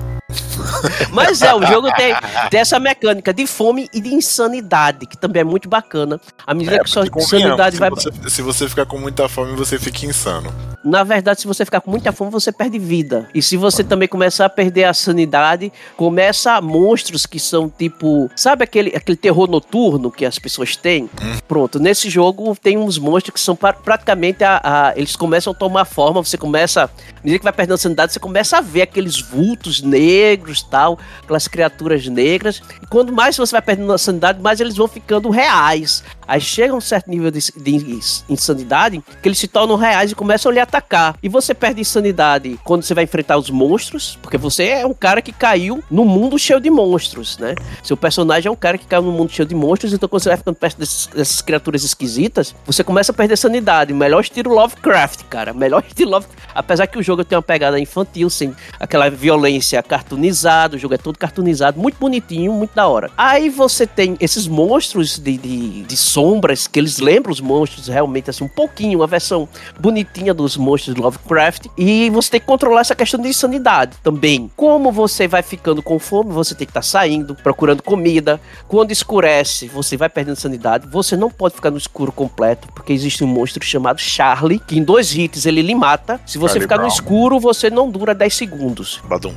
Mas é, o jogo tem, tem essa mecânica de fome e de insanidade, que também é muito bacana. À medida que sua porque convenhamos, sanidade se vai. Você, se você ficar com muita fome, você fica insano. Na verdade, se você ficar com muita fome, você perde vida. E se você também começar a perder a sanidade, começa monstros que são tipo. Sabe aquele, aquele terror noturno que as pessoas têm? Pronto, nesse jogo tem uns monstros que são pra- praticamente a, a- Eles começam a tomar forma, você começa. À medida que vai perdendo a sanidade, você começa a ver aqueles vultos negros tal, aquelas criaturas negras. E quando mais você vai perdendo a sanidade, mais eles vão ficando reais. Aí chega um certo nível de, de insanidade que eles se tornam reais e começam a lhe atacar. E você perde insanidade quando você vai enfrentar os monstros, porque você é um cara que caiu num mundo cheio de monstros, né? Seu personagem é um cara que caiu num mundo cheio de monstros, então quando você vai ficando perto desses- dessas criaturas esquisitas, você começa a perder sanidade. Melhor estilo Lovecraft, cara. Melhor estilo Lovecraft. Apesar que o jogo tem uma pegada infantil, sem aquela violência cartoonizada, o jogo é todo cartoonizado, muito bonitinho, muito da hora. Aí você tem esses monstros de, de, de sombras, que eles lembram os monstros realmente, assim, um pouquinho, uma versão bonitinha dos monstros de Lovecraft. E você tem que controlar essa questão de insanidade também. Como você vai ficando com fome, você tem que estar saindo, procurando comida. Quando escurece, você vai perdendo sanidade. Você não pode ficar no escuro completo, porque existe um monstro chamado Charlie, que em dois hits ele lhe mata. Se você Charlie ficar no Brown. escuro, você não dura 10 segundos. Badum.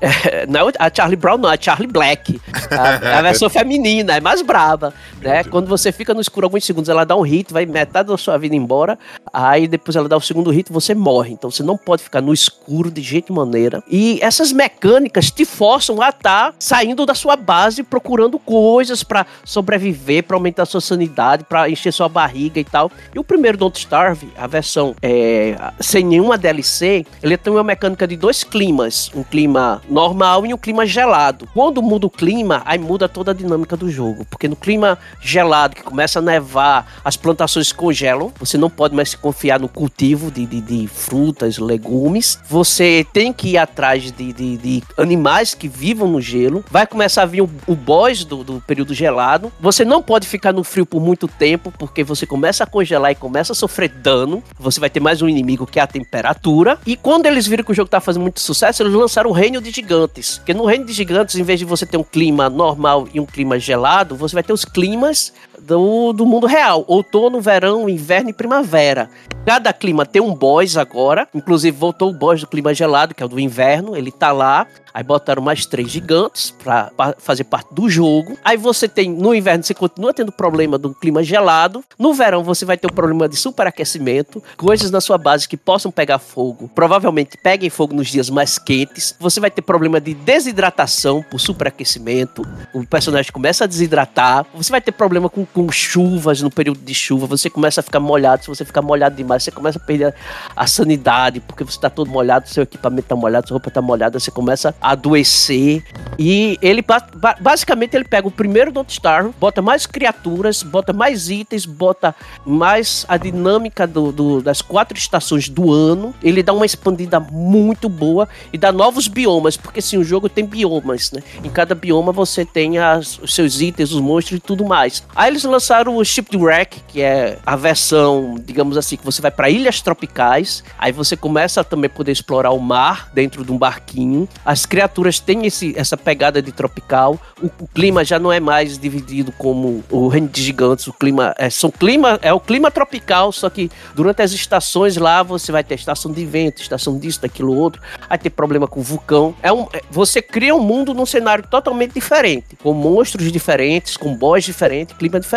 É, não é a Charlie Brown, não, é a Charlie Black. A, a versão feminina, é mais braba. Né? Quando você fica no escuro alguns segundos, ela dá um hit, vai metade da sua vida embora. Aí depois ela dá o segundo hit você morre. Então você não pode ficar no escuro de jeito maneira. E essas mecânicas te forçam a estar saindo da sua base, procurando coisas pra sobreviver, pra aumentar a sua sanidade, pra encher sua barriga e tal. E o primeiro Don't Starve, a versão é, sem nenhuma DLC, ele tem uma mecânica de dois climas. Um clima normal e um clima gelado. Quando muda o clima, aí muda toda a dinâmica do jogo. Porque no clima gelado, que começa a nevar, as plantações congelam. Você não pode mais se confiar no cultivo de, de, de frutas, legumes. Você tem que ir atrás de, de, de animais que vivam no gelo. Vai começar a vir o, o boss do, do período gelado. Você não pode ficar no frio por muito tempo, porque você começa a congelar e começa a sofrer dano. Você vai ter mais um inimigo que é a temperatura. E quando eles viram que o jogo tá fazendo muito sucesso, eles lançaram o Reino de Gigantes. Porque no Reino de Gigantes, em vez de você ter um clima normal e um clima gelado, você vai ter os climas do, do mundo real. Outono, verão, inverno e primavera. Cada clima tem um boss agora. Inclusive, voltou o boss do clima gelado, que é o do inverno. Ele tá lá. Aí botaram mais três gigantes pra, pra fazer parte do jogo. Aí você tem, no inverno, você continua tendo problema do clima gelado. No verão, você vai ter o problema de superaquecimento. Coisas na sua base que possam pegar fogo. Provavelmente peguem fogo nos dias mais quentes. Você vai ter problema de desidratação por superaquecimento. O personagem começa a desidratar. Você vai ter problema com, com chuvas no período de chuva. Você começa a ficar molhado. Se você ficar molhado demais, você começa a perder a sanidade, porque você tá todo molhado, seu equipamento tá molhado, sua roupa tá molhada, você começa a adoecer. E ele ba- ba- basicamente ele pega o primeiro Don't Starve, bota mais criaturas, bota mais itens, bota mais a dinâmica do, do- das quatro estações do ano. Ele dá uma expandida muito boa e dá novos biomas, porque sim, o jogo tem biomas, né? Em cada bioma você tem as- os seus itens, os monstros e tudo mais. Aí eles lançaram o Shipwreck, que é a versão, digamos assim, que você vai para ilhas tropicais. Aí você começa a também poder explorar o mar dentro de um barquinho. As criaturas têm esse, essa pegada de tropical. O, o clima já não é mais dividido como o reino de gigantes. O clima é, são clima, é o clima tropical, só que durante as estações lá você vai ter estação de vento, estação disso, daquilo outro. Aí tem problema com vulcão. É um, é- você cria um mundo num cenário totalmente diferente, com monstros diferentes, com boss diferentes, clima diferente.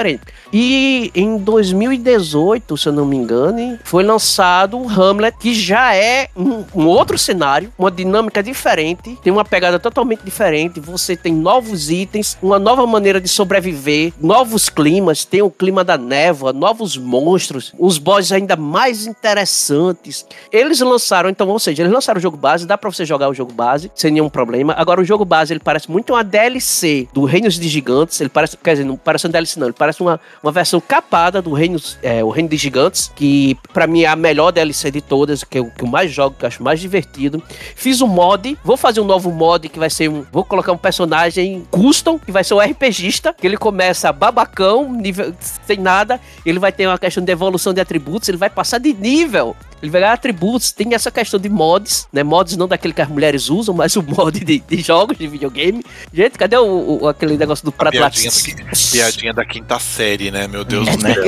E em 2018, se eu não me engano, foi lançado o Hamlet, que já é um, um outro cenário, uma dinâmica diferente, tem uma pegada totalmente diferente. diferente, você tem novos itens, uma nova maneira de sobreviver, novos climas, tem o clima da névoa, novos monstros, os bosses ainda mais interessantes. Eles lançaram, então, ou seja, eles lançaram o jogo base, dá pra você jogar o jogo base sem nenhum problema. Agora, o jogo base, ele parece muito uma DLC do Reinos de Gigantes, ele parece, quer dizer, não parece um DLC não, ele parece uma, uma versão capada do Reinos, é, o Reino de Gigantes, que para mim é a melhor DLC de todas, que eu, que eu mais jogo, que eu acho mais divertido. Fiz um mod, vou fazer um novo mod que vai ser um, vou colocar um personagem custom, que vai ser um RPGista, que ele começa babacão, nível sem nada, ele vai ter uma questão de evolução de atributos, ele vai passar de nível ele vai ganhar atributos, tem essa questão de mods, né? Mods não daquele que as mulheres usam, mas o mod de, de jogos, de videogame. Gente, cadê o, o aquele negócio do prato piadinha, da, piadinha da quinta série, né? Meu Deus é, do céu.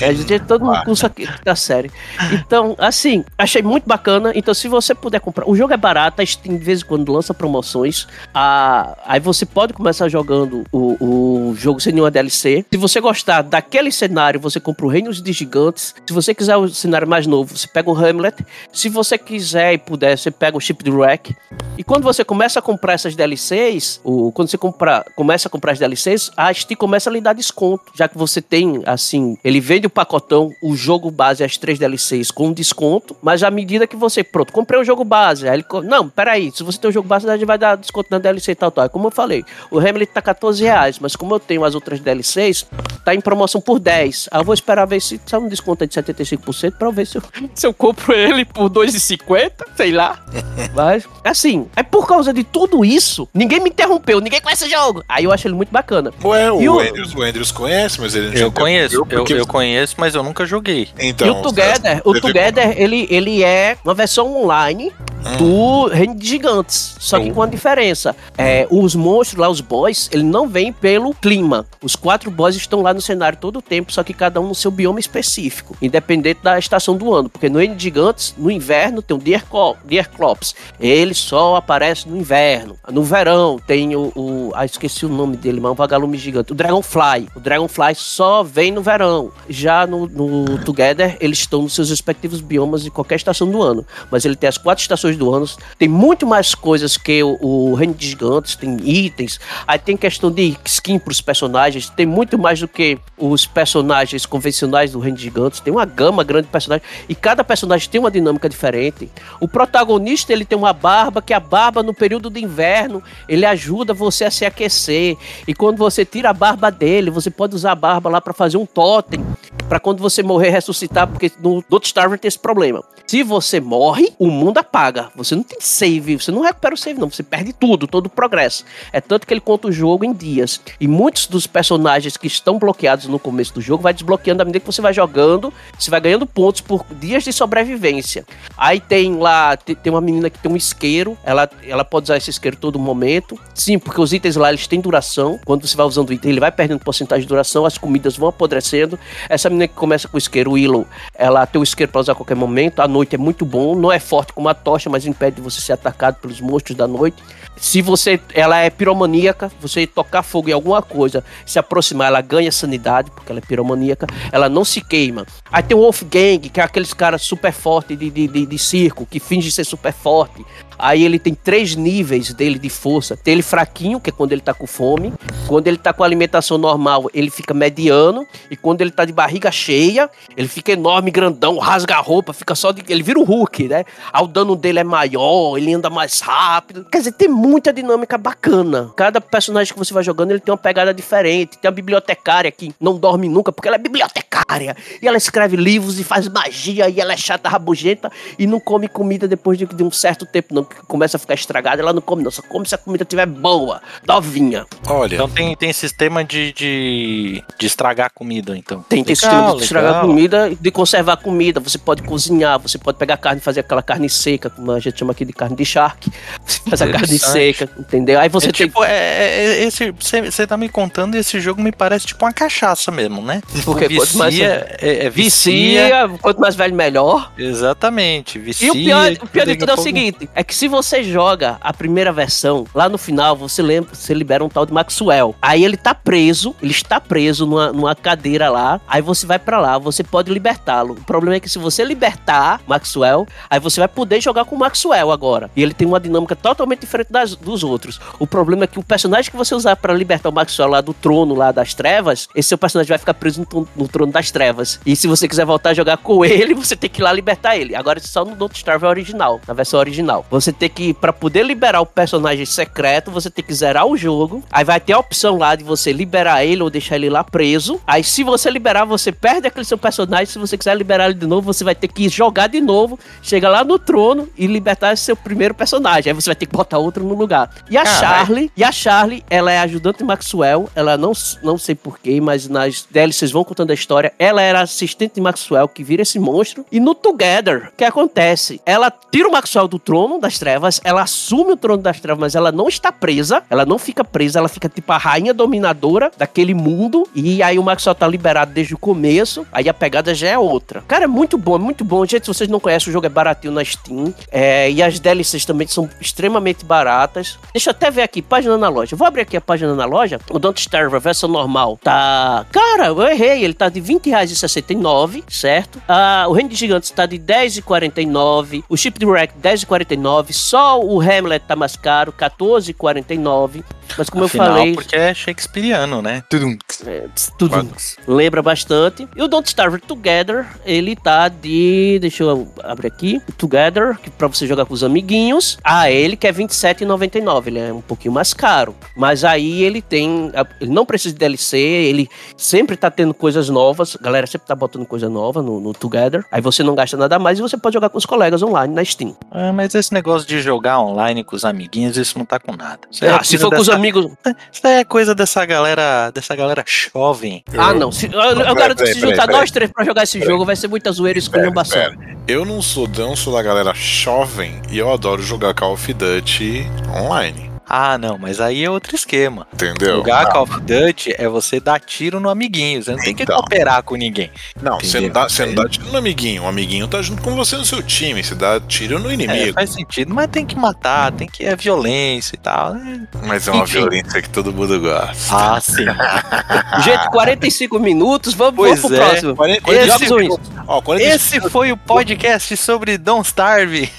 É, gente todo mundo cursa quinta série. Então, assim, achei muito bacana. Então, se você puder comprar. O jogo é barato, a Steam de vez em quando lança promoções. Ah, aí você pode começar jogando o, o jogo sem nenhuma DLC. Se você gostar daquele cenário, você compra o Reinos de Gigantes. Se você quiser o cenário mais novo, você pega o Hamlet. Se você quiser e puder, você pega o Chip do Rack. E quando você começa a comprar essas DLCs, ou quando você compra, começa a comprar as DLCs, a Steam começa a lhe dar desconto. Já que você tem, assim, ele vende o pacotão, o jogo base, as três DLCs com desconto, mas à medida que você, pronto, comprei o jogo base, aí ele, não, peraí, se você tem o jogo base, a gente vai dar desconto na DLC e tal, tal. Como eu falei, o Hamlet tá 14 reais, mas como eu tenho as outras DLCs, tá em promoção por 10. Aí eu vou esperar ver se sai um desconto de 75% pra ver se eu, se eu compro ele por 2,50, sei lá. Mas, assim, é por causa de tudo isso, ninguém me interrompeu, ninguém conhece o jogo. Aí eu acho ele muito bacana. Ué, o, o, Andrews, o Andrews conhece, mas ele não Eu conheço, eu, eu conheço, mas eu nunca joguei. Então, e o Together, o Together, ele, ele é uma versão online do Reino de Gigantes. Só que com uma diferença. É, os monstros lá, os boss, ele não vem pelo clima. Os quatro boss estão lá no cenário todo o tempo, só que cada um no seu bioma específico, independente da estação do ano. Porque no Reino de Gigantes, no inverno, tem o Deerclops. Ele só aparece no inverno. No verão, tem o. o ah, esqueci o nome dele, mas é um vagalume gigante. O Dragonfly. O Dragonfly só vem no verão. Já no, no Together, eles estão nos seus respectivos biomas de qualquer estação do ano. Mas ele tem as quatro estações do ano. Tem muito mais coisas que o, o Reino de Gigantes, tem itens, aí tem questão de skin para os personagens, tem muito mais do que os personagens convencionais do Reino de Gigantes, tem uma gama grande de personagens, e cada personagem tem uma dinâmica diferente. O protagonista, ele tem uma barba, que a barba no período de inverno, ele ajuda você a se aquecer, e quando você tira a barba dele, você pode usar a barba lá para fazer um totem, para quando você morrer ressuscitar, porque no Dot Starver tem esse problema. Se você morre, o mundo apaga. Você não tem save, você não recupera o save, não. Você perde tudo, todo o progresso. É tanto que ele conta o jogo em dias. E muitos dos personagens que estão bloqueados no começo do jogo vai desbloqueando à medida que você vai jogando. Você vai ganhando pontos por dias de sobrevivência. Aí tem lá, tem uma menina que tem um isqueiro. Ela, ela pode usar esse isqueiro todo momento. Sim, porque os itens lá eles têm duração. Quando você vai usando o item, ele vai perdendo porcentagem de duração. As comidas vão apodrecendo. Essa menina que começa com o isqueiro, o Willow, ela tem o isqueiro para usar a qualquer momento. A noite é muito bom. Não é forte como a tocha, mas impede de você ser atacado pelos monstros da noite. Se você, ela é piromaníaca, você tocar fogo em alguma coisa, se aproximar, ela ganha sanidade, porque ela é piromaníaca, ela não se queima. Aí tem o Wolfgang, que é aqueles caras super fortes de, de, de, de circo, que finge ser super forte. Aí ele tem três níveis dele de força. Tem ele fraquinho, que é quando ele tá com fome. Quando ele tá com alimentação normal, ele fica mediano. E quando ele tá de barriga cheia, ele fica enorme, grandão, rasga a roupa, fica só de. Ele vira o Hulk, né? Aí o dano dele é maior, ele anda mais rápido. Quer dizer, tem muita dinâmica bacana. Cada personagem que você vai jogando, ele tem uma pegada diferente. Tem a bibliotecária que não dorme nunca, porque ela é bibliotecária. E ela escreve livros e faz magia, e ela é chata, rabugenta, e não come comida depois de, de um certo tempo, não que começa a ficar estragada, ela não come, não. Só come se a comida estiver boa, novinha. Olha. Então tem, tem sistema de, de, de estragar comida, então. Tem, tem legal, sistema de estragar comida de conservar comida. Você pode cozinhar, você pode pegar carne e fazer aquela carne seca, como a gente chama aqui de carne de shark. Você faz a carne seca, entendeu? Aí você é, tem. Tipo, é, é, é esse, você tá me contando esse jogo me parece tipo uma cachaça mesmo, né? Porque, o vicia, é, é vicia, vicia. Quanto mais velho, melhor. Exatamente, vicia. E o pior, o pior de tudo é o seguinte: é que se você joga a primeira versão, lá no final você lembra, você libera um tal de Maxwell. Aí ele tá preso, ele está preso numa, numa cadeira lá. Aí você vai pra lá, você pode libertá-lo. O problema é que se você libertar Maxwell, aí você vai poder jogar com o Maxwell agora. E ele tem uma dinâmica totalmente diferente das, dos outros. O problema é que o personagem que você usar pra libertar o Maxwell lá do trono lá das trevas, esse seu personagem vai ficar preso no, no trono das trevas. E se você quiser voltar a jogar com ele, você tem que ir lá libertar ele. Agora isso só no Don't Starve original, na versão original. Você tem que, pra poder liberar o personagem secreto, você tem que zerar o jogo. Aí vai ter a opção lá de você liberar ele ou deixar ele lá preso. Aí se você liberar, você perde aquele seu personagem. Se você quiser liberar ele de novo, você vai ter que jogar de novo, chega lá no trono e libertar seu primeiro personagem. Aí você vai ter que botar outro no lugar. E a. Charlie, e a Charlie, ela é ajudante de Maxwell. Ela não, não sei porquê, mas nas DLCs vão contando a história. Ela era assistente de Maxwell que vira esse monstro. E no Together, o que acontece? Ela tira o Maxwell do trono das trevas, ela assume o trono das trevas, mas ela não está presa. Ela não fica presa, ela fica tipo a rainha dominadora daquele mundo. E aí o Maxwell tá liberado desde o começo. Aí a pegada já é outra. Cara, é muito bom, é muito bom. Gente, se vocês não conhecem, o jogo é baratinho na Steam. É, e as DLCs também são extremamente baratas. Deixa eu até ver aqui, página na loja. Vou abrir aqui a página na loja. O Don't Starve, a versão normal, tá. Cara, eu errei. Ele tá de R$20,69, certo? Ah, o Reino de Gigantes tá de R$10,49. O Chip Direct, R$10,49. Só o Hamlet tá mais caro, R$14,49. Mas como Afinal, eu falei. porque é shakespeariano, né? Tudum. É, tudo lembra bastante. E o Don't Starve Together, ele tá de. Deixa eu abrir aqui. Together, que pra você jogar com os amiguinhos. Ah, ele que é R$27,99. Ele é um pouquinho mais caro. Mas aí ele tem. Ele não precisa de DLC, ele sempre tá tendo coisas novas. A galera sempre tá botando coisa nova no, no Together. Aí você não gasta nada mais e você pode jogar com os colegas online na Steam. Ah, mas esse negócio de jogar online com os amiguinhos, isso não tá com nada. É Ah, se for com os amigos. Isso é coisa dessa galera, dessa galera jovem. Ah, não. Se, eu, eu garanto que se juntar nós três pra jogar esse jogo, vai ser muita zoeira e esculhambação. Pera, Eu não sou, eu não sou da galera jovem e eu adoro jogar Call of Duty online. Ah, não, mas aí é outro esquema. Entendeu? Jogar Call of Duty é você dar tiro no amiguinho. Você não tem que Então. cooperar com ninguém. Não, você não, dá, você não dá tiro no amiguinho. O amiguinho tá junto com você no seu time. Você dá tiro no É, inimigo. faz sentido, mas tem que matar, tem que é violência e tal. É. Mas é uma Enfim. violência que todo mundo gosta. Ah, sim. Gente, 45 minutos, vamos, Pois vamos pro é. próximo. 40, Esse- 45 minutos. Ó, 45 Esse foi o podcast sobre Don't Starve.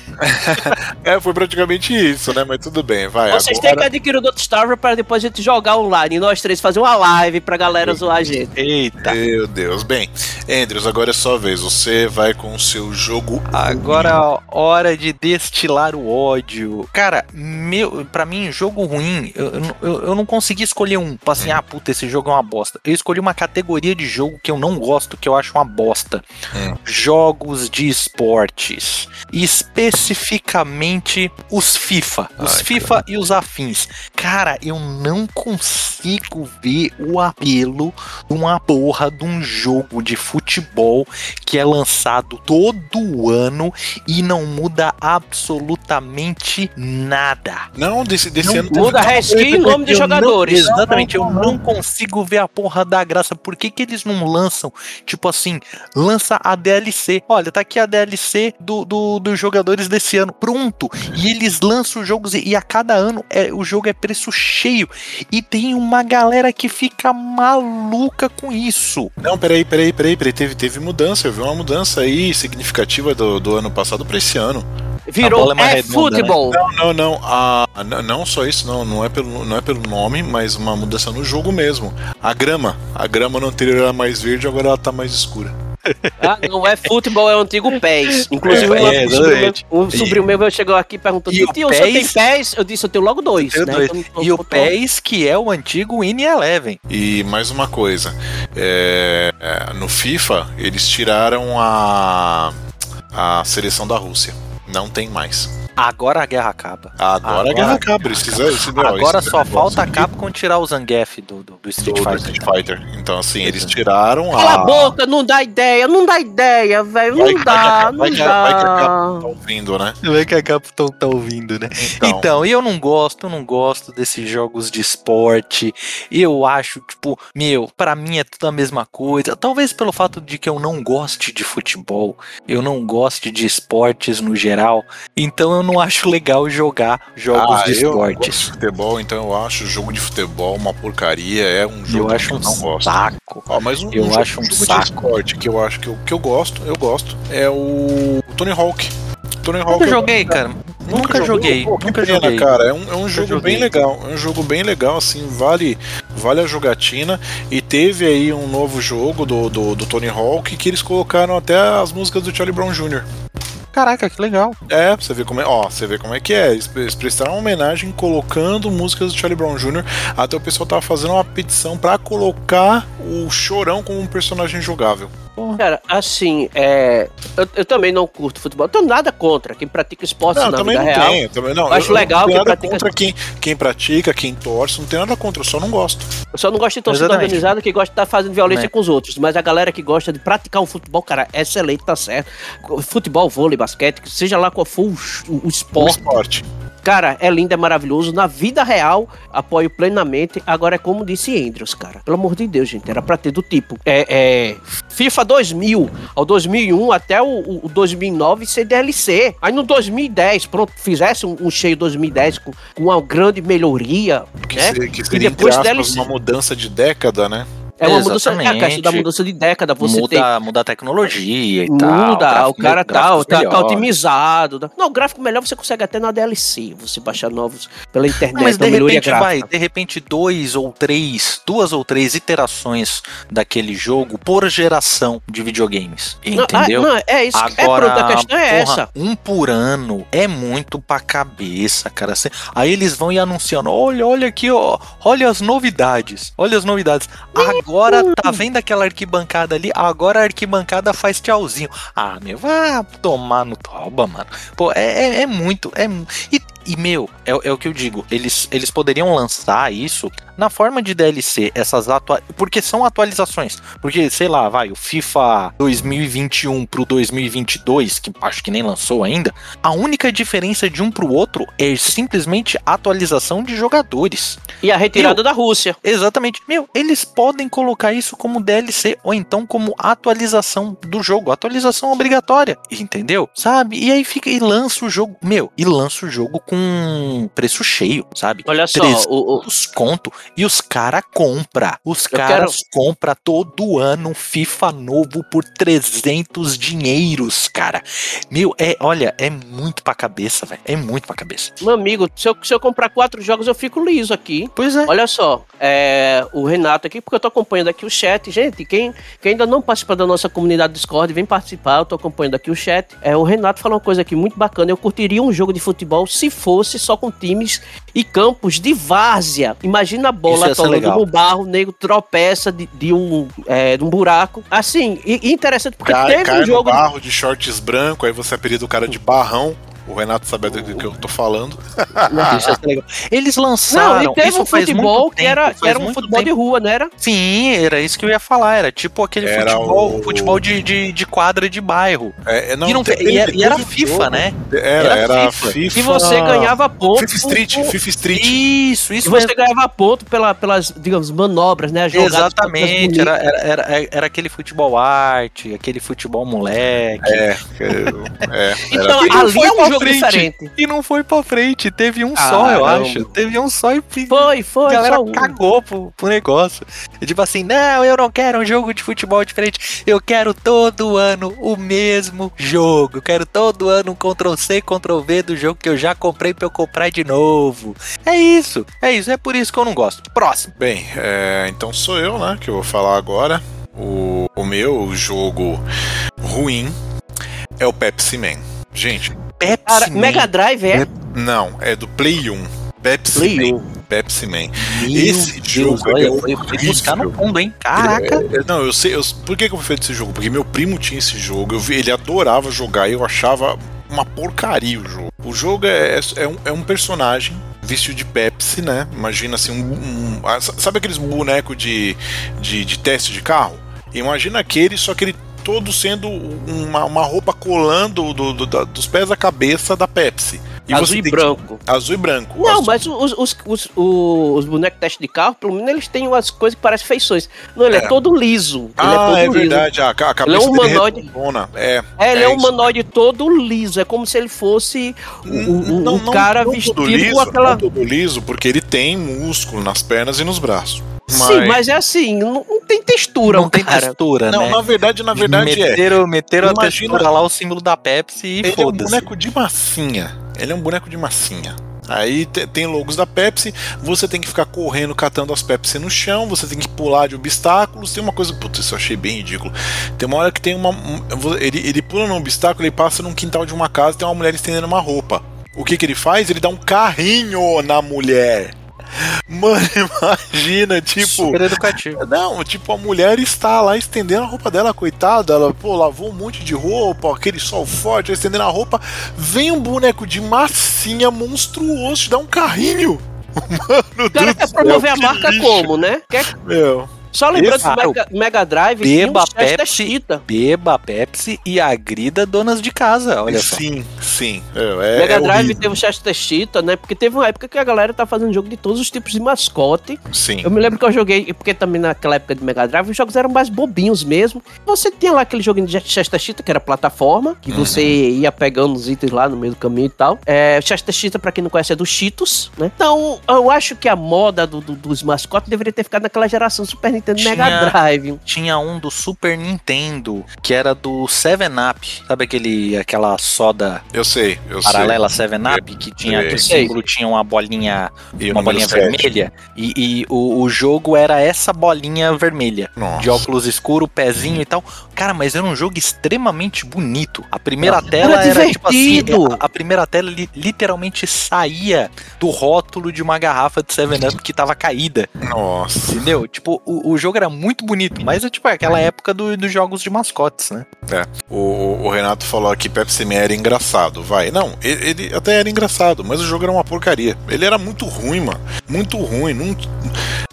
É, foi praticamente isso, né? Mas tudo bem, vai. Vocês têm que agora... adquirir o Dot Starver para depois a gente jogar online. E nós três fazer uma live pra galera zoar a gente. Eita. Meu Deus. Bem, Andrews, agora é sua vez. Você vai com o seu jogo. Agora a hora de destilar o ódio. Cara, meu, pra mim, jogo ruim, eu, eu, eu- não consegui escolher um. Tipo assim, ah, puta, esse jogo é uma bosta. Eu escolhi uma categoria de jogo que eu não gosto, que eu acho uma bosta. Hum. Jogos de esportes. Especificamente os FIFA. Os Ai, FIFA e os afins. Cara, eu não consigo ver o apelo de uma porra de um jogo de futebol que é lançado todo ano e não muda absolutamente nada. Não, desse, desse Não ano Muda reskin e nome de Eu jogadores. Não, exatamente, eu não consigo ver a porra da graça. Por que, que eles não lançam, tipo assim, lança a DLC? Olha, tá aqui a DLC do, do- dos jogadores desse ano, pronto. E eles lançam os jogos e, e a cada ano é, o jogo é preço cheio. E tem uma galera que fica maluca com isso. Não, peraí, peraí, peraí, peraí. Teve, teve mudança. Eu vi uma mudança aí significativa do, do ano passado pra esse ano. Virou é é redonda, futebol. Não, não, não. Ah, n- não só isso, não. Não é, pelo, não é pelo nome, mas uma mudança no jogo mesmo. A grama. A grama no anterior era mais verde, agora ela tá mais escura. Ah, não é futebol, é o antigo PES. Inclusive, É, uma- é, um, sobrinho, exatamente. meu- um sobrinho meu chegou aqui perguntando: E o Tio, o senhor tem PES? PES? Eu disse: Eu tenho logo dois. Tenho né? dois. Então, E o PES, que é o antigo Win Eleven. E mais uma coisa. é, é, no FIFA, eles tiraram a, a seleção da Rússia. Não tem mais. Agora a guerra acaba. Agora, Agora a guerra acaba. Precisa, não, Agora só negócio falta a Capcom tirar o Zangief do, do, do Street do- do Fighter. Street Fighter. Então, assim, eles tiraram Cala a a. boca, não dá ideia, não dá ideia, velho. Vai Não dá, vai não que, vai que a dá. Capcom tá ouvindo, né? Vê que a Capcom tá ouvindo, né? Então, Então, eu não gosto, eu não gosto desses jogos de esporte. Eu acho, tipo, meu, pra mim é tudo a mesma coisa. Talvez pelo fato de que eu não goste de futebol, eu não goste de esportes no geral, então eu não acho legal jogar jogos ah, de eu não gosto esportes. de futebol, então eu acho o jogo de futebol uma porcaria. É um jogo Eu acho que um eu não gosto. saco. Ó, mas um, Eu um jogo- acho um jogo saco. de esporte que eu acho que eu, que eu gosto, eu gosto, é o Tony Hawk. Tony Hawk Nunca eu- joguei, cara. Nunca joguei, Pô, que nunca pena, joguei. cara. É um, é um jogo joguei. bem legal. É um jogo bem legal, assim, vale, vale a jogatina. E teve aí um novo jogo do, do, do Tony Hawk que eles colocaram até as músicas do Charlie Brown Jr. Caraca, que legal. É, pra você ver como é. Ó, você vê como é que é. Eles prestaram uma homenagem colocando músicas do Charlie Brown Jr. Até o pessoal tava fazendo uma petição pra colocar o Chorão como um personagem jogável. Cara, assim, é. Eu, eu também não curto futebol. Eu tenho nada contra quem pratica esportes Não, na também vida não real. tem. Também, não, Eu acho eu- legal não tenho quem nada pratica- contra quem, quem pratica, quem torce, não tem nada contra, eu só não gosto. Eu só não gosto de torcida Exatamente. organizada que gosta de estar fazendo violência Né. com os outros. Mas a galera que gosta de praticar um futebol, cara, é excelente, tá certo. Futebol, vôlei, basquete, seja lá qual for o, o O esporte, esporte. Cara, é lindo, é maravilhoso. Na vida real, apoio plenamente. Agora é como disse Andrews, cara. Pelo amor de Deus, gente. Era pra ter do tipo. É, é, FIFA 2000 ao 2001 até o, o 2009 ser DLC. Aí no 2010, pronto, fizesse um, um cheio 2010 com, com uma grande melhoria, Que, né? seria, que seria, depois entre aspas, DLC. uma mudança de década, né? É uma mudança, é a questão da mudança de década. Você tem muda, muda a tecnologia e tal. Muda, o cara tá, gráficos tá, tá melhores. otimizado. tá- Não, o gráfico melhor você consegue até na DLC. Você baixar novos pela internet, Mas de repente vai, de repente dois ou três, duas ou três iterações daquele jogo por geração de videogames, Não, entendeu? ah, não, é isso. Agora, é, pronto, a questão é porra, essa. um por ano é muito pra cabeça, cara. Aí eles vão e anunciando, olha, olha aqui, ó, olha as novidades, olha as novidades. Agora, tá vendo aquela arquibancada ali? Agora a arquibancada faz tchauzinho. Ah, meu, vá tomar no toba, mano. Pô, é, é, é muito, é... E, e, meu, é, é o que eu digo, eles, eles poderiam lançar isso na forma de DLC, essas atua... porque são atualizações. Porque, sei lá, vai, o FIFA 2021 pro 2022, que acho que nem lançou ainda, a única diferença de um pro outro é simplesmente atualização de jogadores. E a retirada da Rússia. Exatamente. Meu, eles podem colocar isso como DLC ou então como atualização do jogo, atualização obrigatória, entendeu? Sabe? E aí fica e lança o jogo, meu, e lança o jogo com preço cheio, sabe? Olha só, o, Os conto e os cara compra. Os caras compra todo ano um FIFA novo por 300 dinheiros, cara. Meu, é, olha, é muito pra cabeça, velho. É muito pra cabeça. meu amigo, se eu, se eu comprar quatro jogos, eu fico liso aqui. Pois é. Olha só, é, o Renato aqui, porque eu tô acompanhando aqui o chat. Gente, quem, quem ainda não participa da nossa comunidade Discord, vem participar. Eu tô acompanhando aqui o chat. É, o Renato falou uma coisa aqui muito bacana. Eu curtiria um jogo de futebol se fosse só com times e campos de várzea. Imagina a bola atolando legal. no barro, o nego tropeça de, de um, é, de um buraco. Assim, e, e interessante porque Cai, teve cai um no jogo. barro de shorts branco, aí você apelida o cara de barrão. O Renato sabe do que eu tô falando. Legal. Eles Não, lançaram. e teve isso um futebol que era, tempo, era um futebol tempo. de rua, não era? Sim, era isso que eu ia falar. Era tipo aquele Era futebol, o- futebol de, de, de quadra de bairro. É, é, não, e, não, teve- e era, e era FIFA, jogo. né? Era, Era era FIFA. FIFA. E você ganhava ponto. FIFA Street, por- FIFA Street. Isso, E isso você mesmo. ganhava ponto pela, pelas, digamos, manobras, né? jogadas Exatamente, era, era, era, era aquele futebol arte, aquele futebol moleque. É, é, Então, E não ali foi é um jogo frente. diferente. E não foi pra frente, teve um só, eu acho. Teve um só e Foi, foi. a galera só um. cagou pro, pro negócio. E tipo assim, não, eu não quero um jogo de futebol diferente. Eu quero todo ano o mesmo jogo. Eu quero todo ano um Ctrl-C, Ctrl-V do jogo que eu já comprei pra eu comprar de novo. É isso, é isso. É por isso que eu não gosto. Próximo. Bem, é, então sou eu, né, que eu vou falar agora. O, o meu jogo ruim é o Pepsi Man. Gente, Pepsi Cara, Man. Mega Drive é. não, é do Play 1. Pepsi Play Man. Pepsi Man. Meu Esse jogo olha, é eu fui horrível. buscar no fundo, hein? Caraca. É, não, eu sei. eu- por que, que eu fui feito esse jogo? Porque meu primo tinha esse jogo, eu vi, ele adorava jogar e eu achava uma porcaria o jogo. O jogo é, é, um, é um personagem vestido de Pepsi, né? Imagina assim, um, um ah, sabe aqueles bonecos de, de, de teste de carro? Imagina aquele, só que ele todo sendo uma, uma roupa colando do, do, do, dos pés à cabeça da Pepsi. E azul e branco. Que... Azul e branco. Não, azul. mas os, os, os, os, bonecos teste de carro, pelo menos eles têm umas coisas que parecem feições. Não, ele é, é todo liso. Ah, é, todo é liso. verdade. A, a cabeça ele é um humanoide. É, é, ele é, é um humanoide todo liso. É como se ele fosse um, não, um não, cara não vestido liso, com aquela. Não todo liso, porque ele tem músculo nas pernas e nos braços. Mas... Sim, mas é assim, não, não tem textura, Não tem textura, não, né? na verdade, na verdade meteram, é. Meteram Imagina... a textura lá, o símbolo da Pepsi e Ele é um boneco de massinha. Ele é um boneco de massinha. Aí tem logos da Pepsi, você tem que ficar correndo, catando as Pepsi no chão, você tem que pular de obstáculos. Tem uma coisa, putz, isso eu achei bem ridículo. Tem uma hora que tem uma. Ele, ele pula num obstáculo, ele passa num quintal de uma casa tem uma mulher estendendo uma roupa. O que, que ele faz? Ele dá um carrinho na mulher. Mano, imagina, tipo. Super educativo. Não, tipo, a mulher está lá estendendo a roupa dela, coitada. Ela, pô, lavou um monte de roupa, aquele sol forte, estendendo a roupa. Vem um boneco de massinha monstruoso te dá um carrinho. Mano, o cara quer promover a marca lixo. como, né? Quer... Meu. Só lembrando que o Mega, Mega Drive beba Pepsi, beba Pepsi e agrida donas de casa, olha só. Sim, sim. É, é Mega Drive horrível. teve o Chester Cheetah, né? Porque teve uma época que a galera tá fazendo jogo de todos os tipos de mascote. Sim. Eu me lembro que eu joguei, porque também naquela época de Mega Drive os jogos eram mais bobinhos mesmo. Você tinha lá aquele joguinho de Chester Cheetah, que era plataforma, que uhum. você ia pegando os itens lá no meio do caminho e tal. É, Chester Cheetah, pra quem não conhece, é do Cheetos, né? Então, eu acho que a moda do, do, dos mascotes deveria ter ficado naquela geração Super Nintendo tinha, Mega Drive. Tinha um do Super Nintendo, que era do 7-Up. Sabe aquele, aquela soda eu sei, eu paralela 7-Up, que tinha aquele símbolo, tinha uma bolinha, e uma bolinha vermelha. E, e o, o, jogo era essa bolinha vermelha. Nossa. De óculos escuro, pezinho e tal. Cara, mas era um jogo extremamente bonito. A primeira tela era, era tipo assim. A, a primeira tela li, literalmente saía do rótulo de uma garrafa de 7-Up que tava caída. Nossa. Entendeu? Tipo, o, o jogo era muito bonito, mas é tipo aquela época do, dos jogos de mascotes, né? É. O, o Renato falou aqui Pepsi Man era engraçado, vai. Não, ele, ele, até era engraçado, mas o jogo era uma porcaria. Ele era muito ruim, mano. Muito ruim. Não...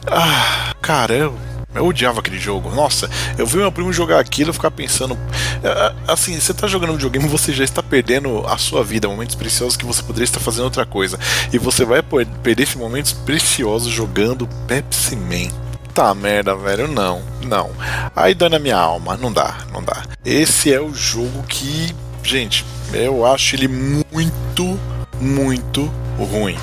Ah, caramba. Eu odiava aquele jogo. Nossa, eu vi meu primo jogar aquilo e ficar pensando. É, é, assim, você tá jogando um videogame, você já está perdendo a sua vida, momentos preciosos que você poderia estar fazendo outra coisa. E você vai perder esses momentos preciosos jogando Pepsi Man. Tá merda, velho, não, não. Aí dá na minha alma, não dá, não dá. Esse é o jogo que, gente, eu acho ele muito, muito ruim.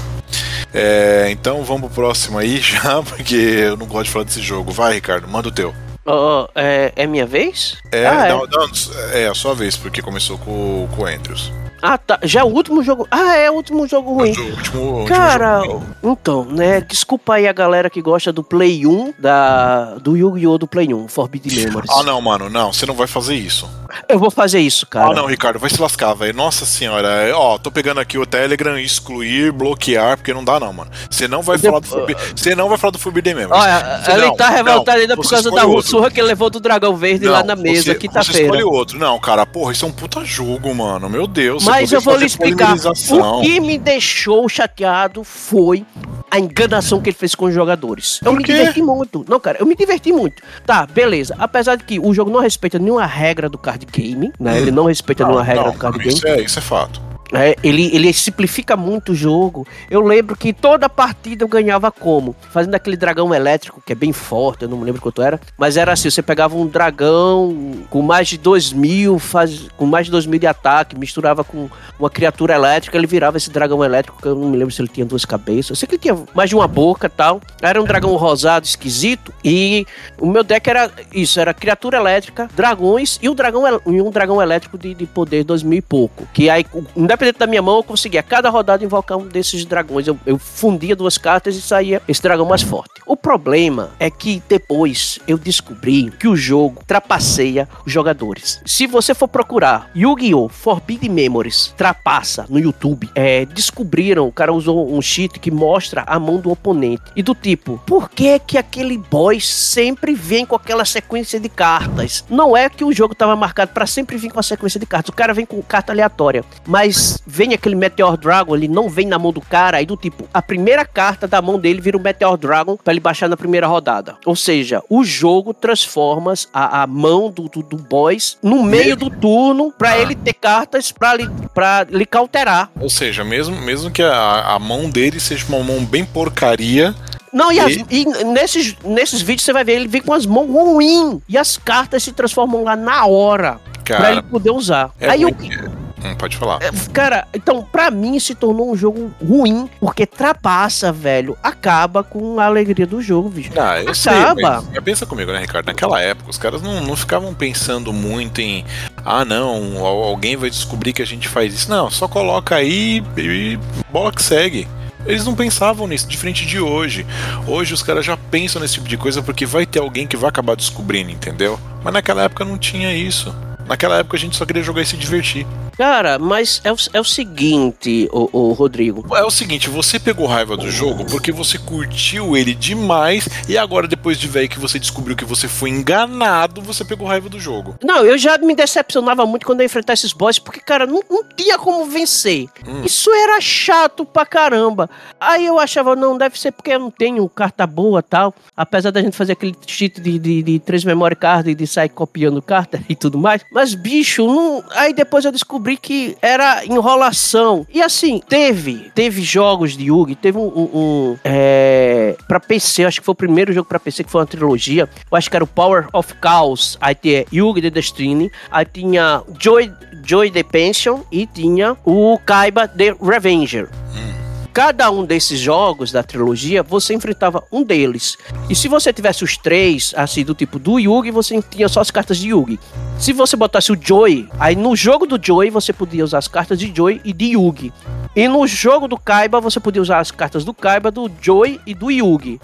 É, então vamos pro próximo aí já, porque eu não gosto de falar desse jogo. Vai, Ricardo, manda o teu. Oh, é, é minha vez? É, ah, não, é. Não, é a sua vez, porque começou com, com o Andrews. Ah, tá. Já é o último jogo. Ah, é o último jogo ruim. O último, Cara, jogo então, né? Desculpa aí a galera que gosta do Play 1, da, do Yu-Gi-Oh! do Play 1, Forbidden Memories. Ah, não, mano, não. Você não vai fazer isso. Eu vou fazer isso, cara. Ah, não, Ricardo, vai se lascar, velho. Nossa senhora. É, ó, tô pegando aqui o Telegram, excluir, bloquear, porque não dá, não, mano. Você não vai falar do Forbidden. Você não vai falar do Forbidden Memories. Olha, ele não, tá revoltado ainda por causa da russurra que ele levou do dragão verde não, lá na mesa, quinta-feira. Você escolhe outro. Não, cara, porra, isso é um puta jogo, mano. Meu Deus. Mas eu vou lhe explicar. O que me deixou chateado foi a enganação que ele fez com os jogadores. Eu me diverti muito. Não, cara, eu me diverti muito. Tá, beleza. Apesar de que o jogo não respeita nenhuma regra do card game, né? Hum. Ele não respeita não, nenhuma regra não, do card game. Isso é, isso é fato. É, ele, ele simplifica muito o jogo. Eu lembro que toda partida eu ganhava como? Fazendo aquele dragão elétrico, que é bem forte, eu não me lembro quanto era. Mas era assim: você pegava um dragão com mais de 2 mil, faz, com mais de 2 mil de ataque, misturava com uma criatura elétrica, ele virava esse dragão elétrico, que eu não me lembro se ele tinha duas cabeças. Eu sei que ele tinha mais de uma boca tal. Era um dragão rosado esquisito. E o meu deck era isso: era criatura elétrica, dragões e um dragão, e um dragão elétrico de, de poder 2 mil e pouco. Que aí, independente da minha mão, eu conseguia cada rodada invocar um desses dragões. Eu, eu fundia duas cartas e saía esse dragão mais forte. O problema é que depois eu descobri que o jogo trapaceia os jogadores. Se você for procurar Yu-Gi-Oh! Forbidden Memories trapaça no YouTube, é, descobriram, o cara usou um cheat que mostra a mão do oponente. E do tipo, por que que aquele boss sempre vem com aquela sequência de cartas? Não é que o jogo estava marcado para sempre vir com a sequência de cartas. O cara vem com carta aleatória. Mas vem aquele Meteor Dragon, ele não vem na mão do cara, aí do tipo, a primeira carta da mão dele vira o Meteor Dragon para ele baixar na primeira rodada. Ou seja, o jogo transforma a, a mão do, do, do boss no meio do turno para ele ter cartas para lhe, pra lhe cauterar. Ou seja, mesmo, mesmo que a, a mão dele seja uma mão bem porcaria, não, e, as, e, nesses, nesses vídeos você vai ver ele vem com as mãos ruins e as cartas se transformam lá na hora Cara, pra ele poder usar. É Aí o. Hum, pode falar. É, cara, então, pra mim se tornou um jogo ruim, porque trapaça, velho. Acaba com a alegria do jogo, bicho. Ah, eu acaba. Sei, pensa comigo, né, Ricardo? Naquela época, os caras não, não ficavam pensando muito em. Ah, não, alguém vai descobrir que a gente faz isso. Não, só coloca aí e bola que segue. Eles não pensavam nisso, diferente de hoje. Hoje os caras já pensam nesse tipo de coisa porque vai ter alguém que vai acabar descobrindo, entendeu? Mas naquela época não tinha isso. Naquela época a gente só queria jogar e se divertir. Cara, mas é o, é o seguinte, o, o, Rodrigo. É o seguinte, você pegou raiva do jogo porque você curtiu ele demais e agora, depois de ver que você descobriu que você foi enganado, você pegou raiva do jogo. Não, eu já me decepcionava muito quando eu enfrentar esses bosses, porque, cara, não, não tinha como vencer. Hum. Isso era chato pra caramba. Aí eu achava, não, deve ser porque eu não tenho carta boa tal. Apesar da gente fazer aquele cheat de, de, de três memory card e de sair copiando carta e tudo mais. Mas, bicho, não... aí depois eu descobri descobri que era enrolação. E assim, teve, teve jogos de Yugi, teve um, um, um é, pra PC, acho que foi o primeiro jogo pra PC que foi uma trilogia. Eu acho que era o Power of Chaos. Aí tinha Yugi The Destiny, aí tinha Joy, Joy the Pension e tinha o Kaiba The Revenger. Hum. Cada um desses jogos da trilogia, você enfrentava um deles. E se você tivesse os três, assim, do tipo do Yugi, você tinha só as cartas de Yugi. Se você botasse o Joy, aí no jogo do Joy você podia usar as cartas de Joy e de Yugi. E no jogo do Kaiba você podia usar as cartas do Kaiba, do Joy e do Yugi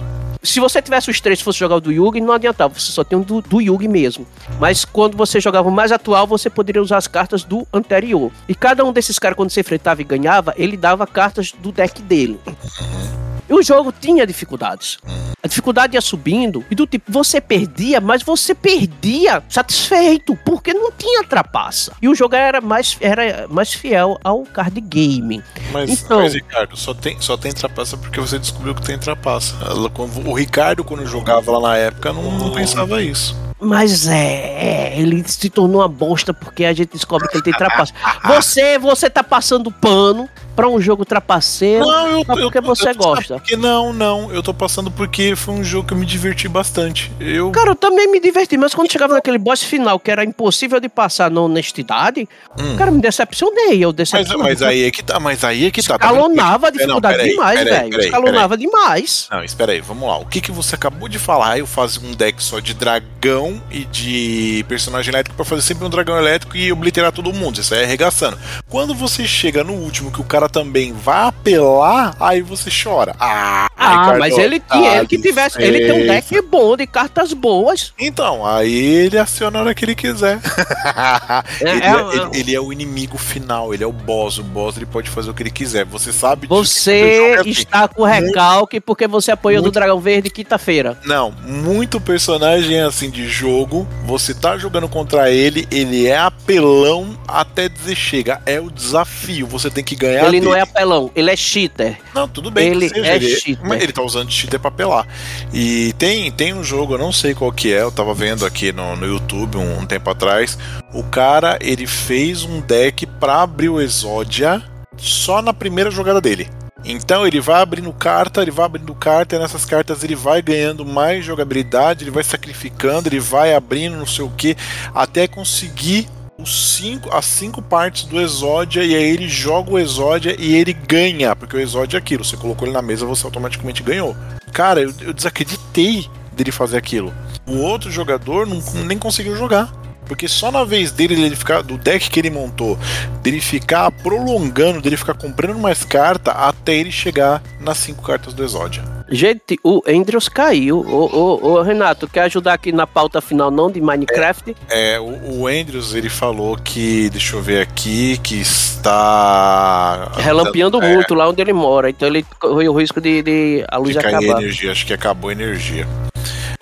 se você tivesse os três e fosse jogar o do Yugi, não adiantava, você só tem um do, do Yugi mesmo. Mas quando você jogava o mais atual, você poderia usar as cartas do anterior. E cada um desses caras, quando você enfrentava e ganhava, ele dava cartas do deck dele. E o jogo tinha dificuldades. A dificuldade ia subindo e do tipo, você perdia, mas você perdia satisfeito, porque não tinha trapaça. E o jogo era mais, era mais fiel ao card game. Mas, então, mas Ricardo, só tem, só tem trapaça porque você descobriu que tem trapaça. O Ricardo, quando jogava lá na época, não, não pensava isso. Mas é, é, ele se tornou uma bosta porque a gente descobre que ele tem trapaça. Você, você tá passando pano para um jogo trapaceiro não, eu, porque eu, você eu, gosta. Porque não, não, eu tô passando porque foi um jogo que eu me diverti bastante. Eu... Cara, eu também me diverti, mas quando chegava naquele boss final que era impossível de passar na honestidade, hum. cara, me decepcionei, eu decepcionei. Mas, mas aí é que tá, mas aí é que tá. Escalonava a dificuldade não, demais, velho. Escalonava demais. Não, espera aí, vamos lá. O que que você acabou de falar? Eu fazia um deck só de dragão e de personagem elétrico para fazer sempre um dragão elétrico e obliterar todo mundo. Isso aí é arregaçando. Quando você chega no último que o cara também vai apelar, aí você chora. Ah, ah Ricardo, mas ele tinha, ele que tivesse, ele tem um deck bom de cartas boas. Então, aí ele aciona a hora que ele quiser. É, ele, é, é, ele, ele, é o inimigo final, ele é o boss. O boss ele pode fazer o que ele quiser. Você sabe Você assim. está com recalque porque você apoiou muito... do Dragão Verde quinta-feira. Não, muito personagem assim de jogo. Você tá jogando contra ele, ele é apelão até dizer chega. É o desafio. Você tem que ganhar. Ele ele não é apelão, ele é cheater. Não, tudo bem. Ele seja, é ele, cheater. Mas ele tá usando cheater pra apelar. E tem, tem um jogo, eu não sei qual que é, eu tava vendo aqui no, no YouTube um, um tempo atrás. O cara, ele fez um deck pra abrir o Exodia só na primeira jogada dele. Então ele vai abrindo carta, ele vai abrindo carta, e nessas cartas ele vai ganhando mais jogabilidade, ele vai sacrificando, ele vai abrindo não sei o que, até conseguir os cinco, as cinco partes do Exódia e aí ele joga o Exódia e ele ganha, porque o Exódia é aquilo, você colocou ele na mesa, você automaticamente ganhou. Cara, eu, eu desacreditei dele fazer aquilo. O outro jogador não, nem conseguiu jogar. Porque só na vez dele, ele ficar, do deck que ele montou, dele ficar prolongando, dele ficar comprando mais carta até ele chegar nas cinco cartas do Exódia. Gente, o Andrews caiu. Ô, ô, ô, Renato, quer ajudar aqui na pauta final não de Minecraft? É, o, o Andrews, ele falou que, deixa eu ver aqui, que está... Relampeando é, muito lá onde ele mora, então ele correu o risco de, de a luz de cair acabar. energia, acho que acabou a energia.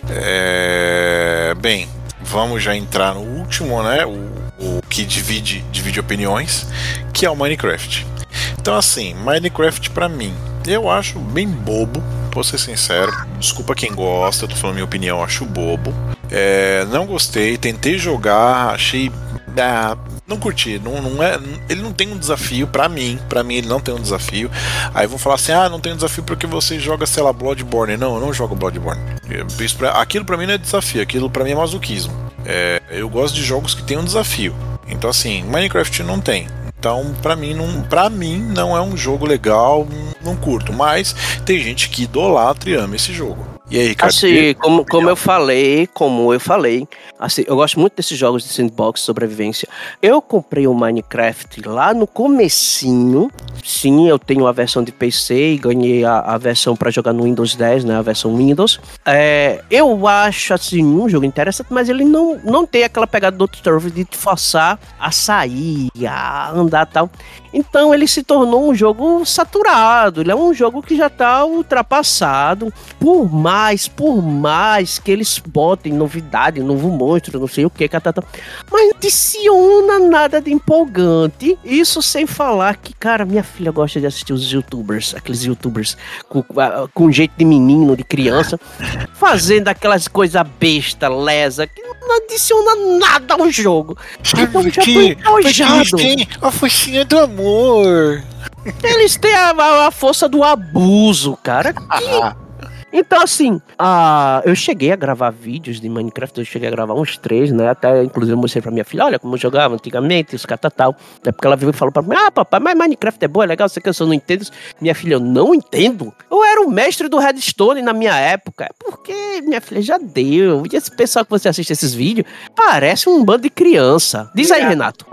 É, bem, vamos já entrar no último, né? O, o que divide, divide opiniões, que é o Minecraft. Então, assim, Minecraft pra mim, eu acho bem bobo, vou ser sincero. Desculpa quem gosta, eu tô falando minha opinião, acho bobo. É, não gostei, tentei jogar, achei. Ah, não curti, não, não é, ele não tem um desafio para mim, para mim ele não tem um desafio. Aí vão falar assim: "Ah, não tem um desafio porque você joga, sei lá, Bloodborne". Não, eu não jogo Bloodborne. Isso pra, aquilo para mim não é desafio, aquilo para mim é masoquismo. É, eu gosto de jogos que tem um desafio. Então assim, Minecraft não tem. Então, para mim, não, para mim, não é um jogo legal, não curto. Mas tem gente que idolatra e ama esse jogo. E aí, Ricardo? Assim, como, como eu falei, como eu falei, assim, eu gosto muito desses jogos de sandbox, sobrevivência. Eu comprei o Minecraft lá no comecinho. Sim, eu tenho a versão de PC e ganhei a, a versão para jogar no Windows 10, né? A versão Windows. É, eu acho, assim, um jogo interessante, mas ele não, não tem aquela pegada do Turf de te forçar a sair, a andar e tal. Então ele se tornou um jogo saturado. Ele é um jogo que já tá ultrapassado. Por mais, por mais que eles botem novidade, novo monstro, não sei o que, catata. Mas não adiciona nada de empolgante. Isso sem falar que, cara, minha filha gosta de assistir os youtubers, aqueles youtubers com, com jeito de menino, de criança, fazendo aquelas coisas besta, lesa, que não adiciona nada ao jogo. Então já tô enojado. A focinha do amor. Eles têm a, a, a força do abuso, cara. Que... Então, assim, uh, eu cheguei a gravar vídeos de Minecraft, eu cheguei a gravar uns três, né? Até, inclusive, eu mostrei pra minha filha, olha como eu jogava antigamente, os catatal. É porque ela veio e falou pra mim, ah, papai, mas Minecraft é bom, é legal, você que eu só não entendo. Minha filha, eu não entendo. Eu era o mestre do Redstone na minha época. É porque, minha filha, já deu. E esse pessoal que você assiste esses vídeos, parece um bando de criança. Diz aí, Renato.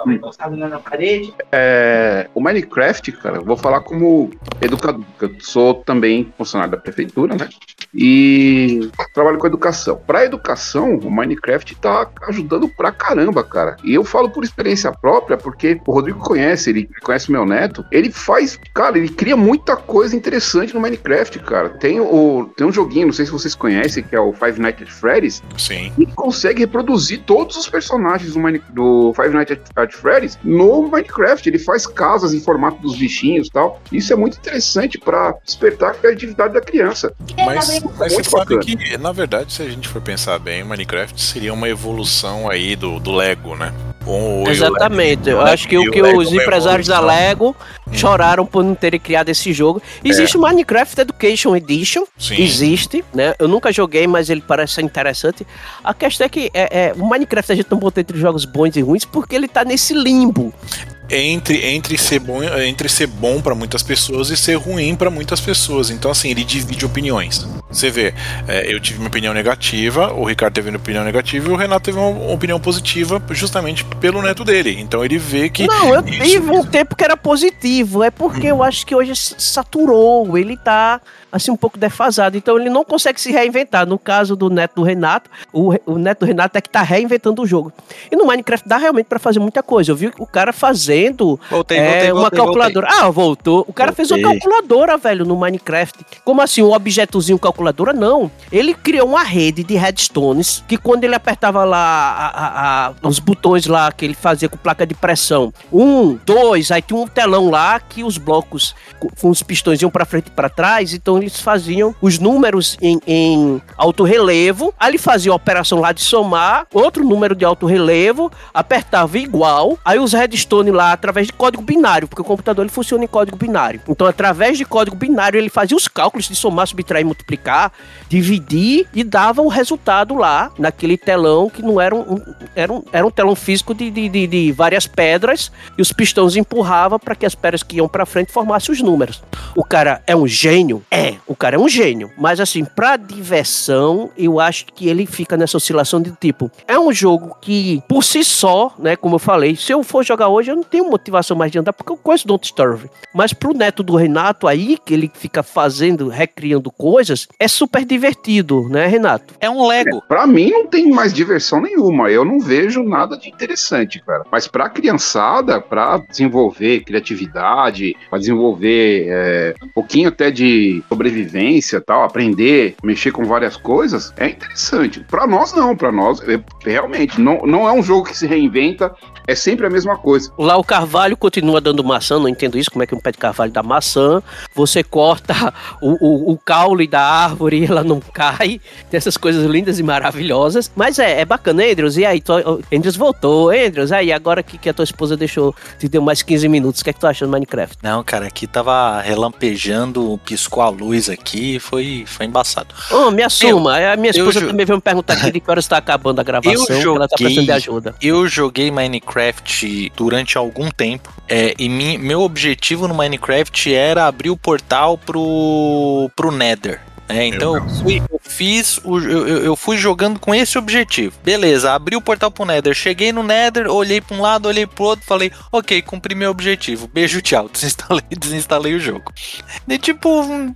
É, o Minecraft, cara, eu vou falar como educador, eu sou também funcionário da prefeitura, né? E trabalho com educação. Para educação, o Minecraft tá ajudando pra caramba, cara. E eu falo por experiência própria, porque o Rodrigo conhece, ele conhece meu neto. Ele faz, cara, ele cria muita coisa interessante no Minecraft, cara. Tem, o, tem um joguinho, não sei se vocês conhecem, que é o Five Nights at Freddy's. Sim. Ele consegue reproduzir todos os personagens do, Mine, do Five Nights at Freddy's no Minecraft. Ele faz casas em formato dos bichinhos e tal. Isso é muito interessante para despertar a criatividade da criança. Mas, mas você sabe que, na verdade, se a gente for pensar bem, Minecraft seria uma evolução aí do, do Lego, né? O, Exatamente. Eu acho que o que os empresários da Lego hum. choraram por não terem criado esse jogo. Existe é. o Minecraft Education Edition. Sim. Existe, né? Eu nunca joguei, mas ele parece interessante. A questão é que é, é, o Minecraft a gente não botou entre jogos bons e ruins porque ele tá nesse limbo entre, entre ser bom entre ser bom para muitas pessoas e ser ruim para muitas pessoas. Então assim, ele divide opiniões. Você vê, é, eu tive uma opinião negativa, o Ricardo teve uma opinião negativa e o Renato teve uma opinião positiva justamente pelo neto dele. Então ele vê que Não, eu tive um tempo que era positivo, é porque hum. eu acho que hoje saturou, ele tá assim um pouco defasado, então ele não consegue se reinventar. No caso do neto do Renato, o, o neto do Renato é que tá reinventando o jogo. E no Minecraft dá realmente para fazer muita coisa. Eu vi o cara fazendo voltei, é, voltei, uma voltei, calculadora. Ah, voltou. O cara fez uma calculadora, velho, no Minecraft. Como assim, um objetozinho calculadora? Não. Ele criou uma rede de redstones que quando ele apertava lá a, a, a, os botões lá que ele fazia com placa de pressão, um, dois, aí tinha um telão lá que os blocos com os pistões iam para frente e para trás, então eles faziam os números em, em alto relevo, aí ele fazia a operação lá de somar, outro número de alto relevo, apertava igual, aí os redstone lá através de código binário, porque o computador ele funciona em código binário. Então, através de código binário, ele fazia os cálculos de somar, subtrair, multiplicar, dividir e dava o resultado lá naquele telão que não era um, era um, era um telão físico de, de, de, de várias pedras e os pistões empurravam para que as pedras que iam para frente formassem os números. O cara é um gênio? É É, o cara é um gênio. Mas assim, pra diversão, eu acho que ele fica nessa oscilação de tipo. É um jogo que, por si só, né? Como eu falei, se eu for jogar hoje, eu não tenho motivação mais de andar, porque eu conheço Don't Starve. Mas pro neto do Renato aí, que ele fica fazendo, recriando coisas, é super divertido, né, Renato? É um Lego. É, pra mim não tem mais diversão nenhuma. Eu não vejo nada de interessante, cara. Mas pra criançada, pra desenvolver criatividade, pra desenvolver é, um pouquinho até de sobrevivência tal, aprender, mexer com várias coisas, é interessante. Pra nós não, pra nós é, realmente não, não é um jogo que se reinventa, é sempre a mesma coisa. Lá o carvalho continua dando maçã, não entendo isso, como é que um pé de carvalho dá maçã. Você corta o, o, o caule da árvore e ela não cai. Tem essas coisas lindas e maravilhosas. Mas é, é bacana, Andrews. E aí, tu, Andrews voltou. Andrews, aí, agora que, que a tua esposa deixou, te deu mais 15 minutos, o que é que tu acha do Minecraft? Não, cara, aqui tava relampejando, piscou a luz aqui, foi, foi embaçado. Oh, me assuma. a minha esposa também veio me perguntar aqui de que horas está acabando a gravação, eu joguei, ela tá precisando de ajuda. Eu joguei Minecraft durante algum tempo. É, e mi, meu objetivo no Minecraft era abrir o portal pro, pro Nether. É, então eu, fui, eu fiz, o, eu, eu, fui jogando com esse objetivo. Beleza, abri o portal pro Nether, cheguei no Nether, olhei pra um lado, olhei pro outro, falei, ok, cumpri meu objetivo, beijo, tchau, desinstalei, desinstalei o jogo. E tipo,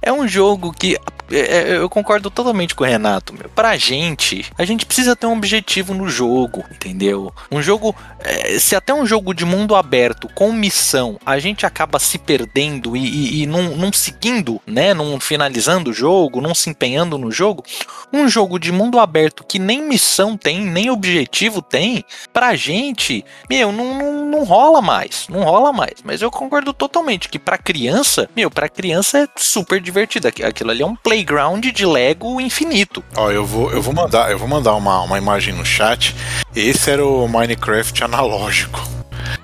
é um jogo que é, é, eu concordo totalmente com o Renato, meu. Pra gente, a gente precisa ter um objetivo no jogo, entendeu? Um jogo, é, se até um jogo de mundo aberto com missão, a gente acaba se perdendo e, e, e não, não seguindo, né, não finalizando o jogo, não se empenhando no jogo, um jogo de mundo aberto que nem missão tem, nem objetivo tem, pra gente, meu, não, não, não rola mais, não rola mais. Mas eu concordo totalmente que pra criança, meu, pra criança é super divertido. Aquilo ali é um playground de Lego infinito. Ó, eu vou, eu vou mandar, eu vou mandar uma, uma imagem no chat. Esse era o Minecraft analógico.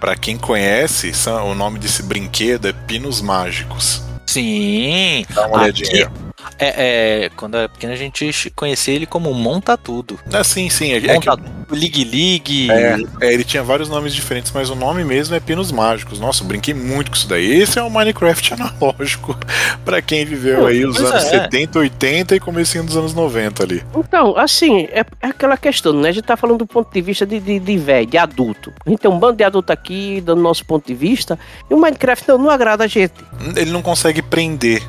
Para quem conhece, o nome desse brinquedo é Pinos Mágicos. Sim. Dá uma olhadinha. Aqui, é, é, quando era pequeno a gente conhecia ele como Monta Tudo. Ah, sim, sim. É, Monta é que... Ligue Ligue. É, é, ele tinha vários nomes diferentes, mas o nome mesmo é Pinos Mágicos. Nossa, eu brinquei muito com isso daí. Esse é o Minecraft analógico para quem viveu aí os anos é. 70, 80 e comecinho dos anos 90 ali. Então, assim, é, é, aquela questão, né? A gente tá falando do ponto de vista de, de, de velho, de adulto. A gente tem um bando de adulto aqui, dando nosso ponto de vista, e o Minecraft não, não agrada a gente. Ele não consegue prender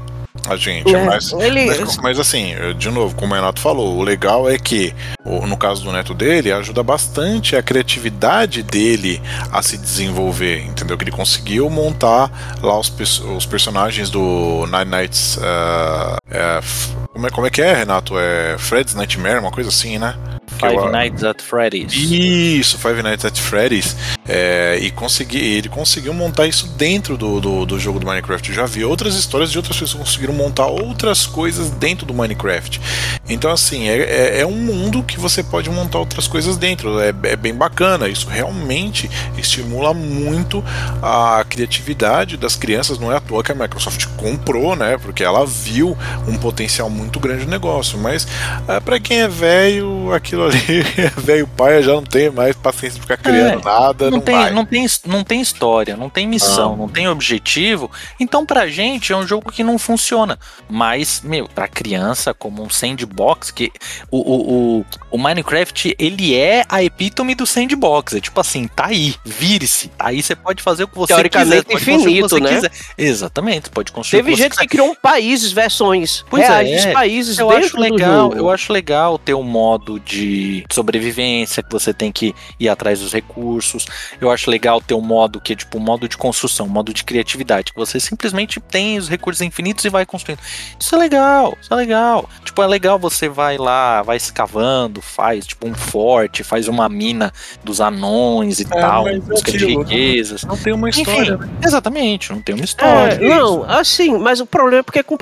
a gente. É, mas, ele... mas, mas, assim, de novo, como o Renato falou, o legal é que, no caso do neto dele, ajuda bastante a criatividade dele a se desenvolver, entendeu? Que ele conseguiu montar lá os, os personagens do Nine Nights. Uh, é, como, é, como é que é, Renato? É Fred's Nightmare, uma coisa assim, né? Five eu, Nights at Freddy's. Isso, Five Nights at Freddy's. É, e consegui, ele conseguiu montar isso dentro do, do, do, jogo do Minecraft. Eu já vi outras histórias de outras pessoas que conseguiram montar outras coisas dentro do Minecraft. Então, assim, é, é, é um mundo que você pode montar outras coisas dentro. É, é bem bacana. Isso realmente estimula muito a criatividade das crianças. Não é à toa que a Microsoft comprou, né? Porque ela viu um potencial muito grande no negócio. Mas é, para quem é velho, aquilo ali, velho pai já não tem mais paciência de ficar criando é, nada. Não, não tem, não, tem, não tem história, não tem missão, ah. não tem objetivo. Então, pra gente, é um jogo que não funciona. Mas, meu, pra criança, como um sandbox, que o, o, o, o Minecraft, ele é a epítome do sandbox. É tipo assim, tá aí, vire-se. Aí você pode fazer o que você Teoricamente quiser. infinito, né? Quiser. Exatamente, pode construir. Teve gente que criou um países, versões pois reais é. Países eu acho legal, Eu acho legal ter um modo de sobrevivência, que você tem que ir atrás dos recursos. Eu acho legal ter um modo que é tipo um modo de construção, um modo de criatividade, que você simplesmente tem os recursos infinitos e vai construindo. Isso é legal, isso é legal. Tipo, é legal você vai lá, vai escavando, faz tipo um forte, faz uma mina dos anões e é, tal, em busca de riquezas. Não tem uma história. Enfim, né? Exatamente, não tem uma história. É, não, assim, mas o problema é porque com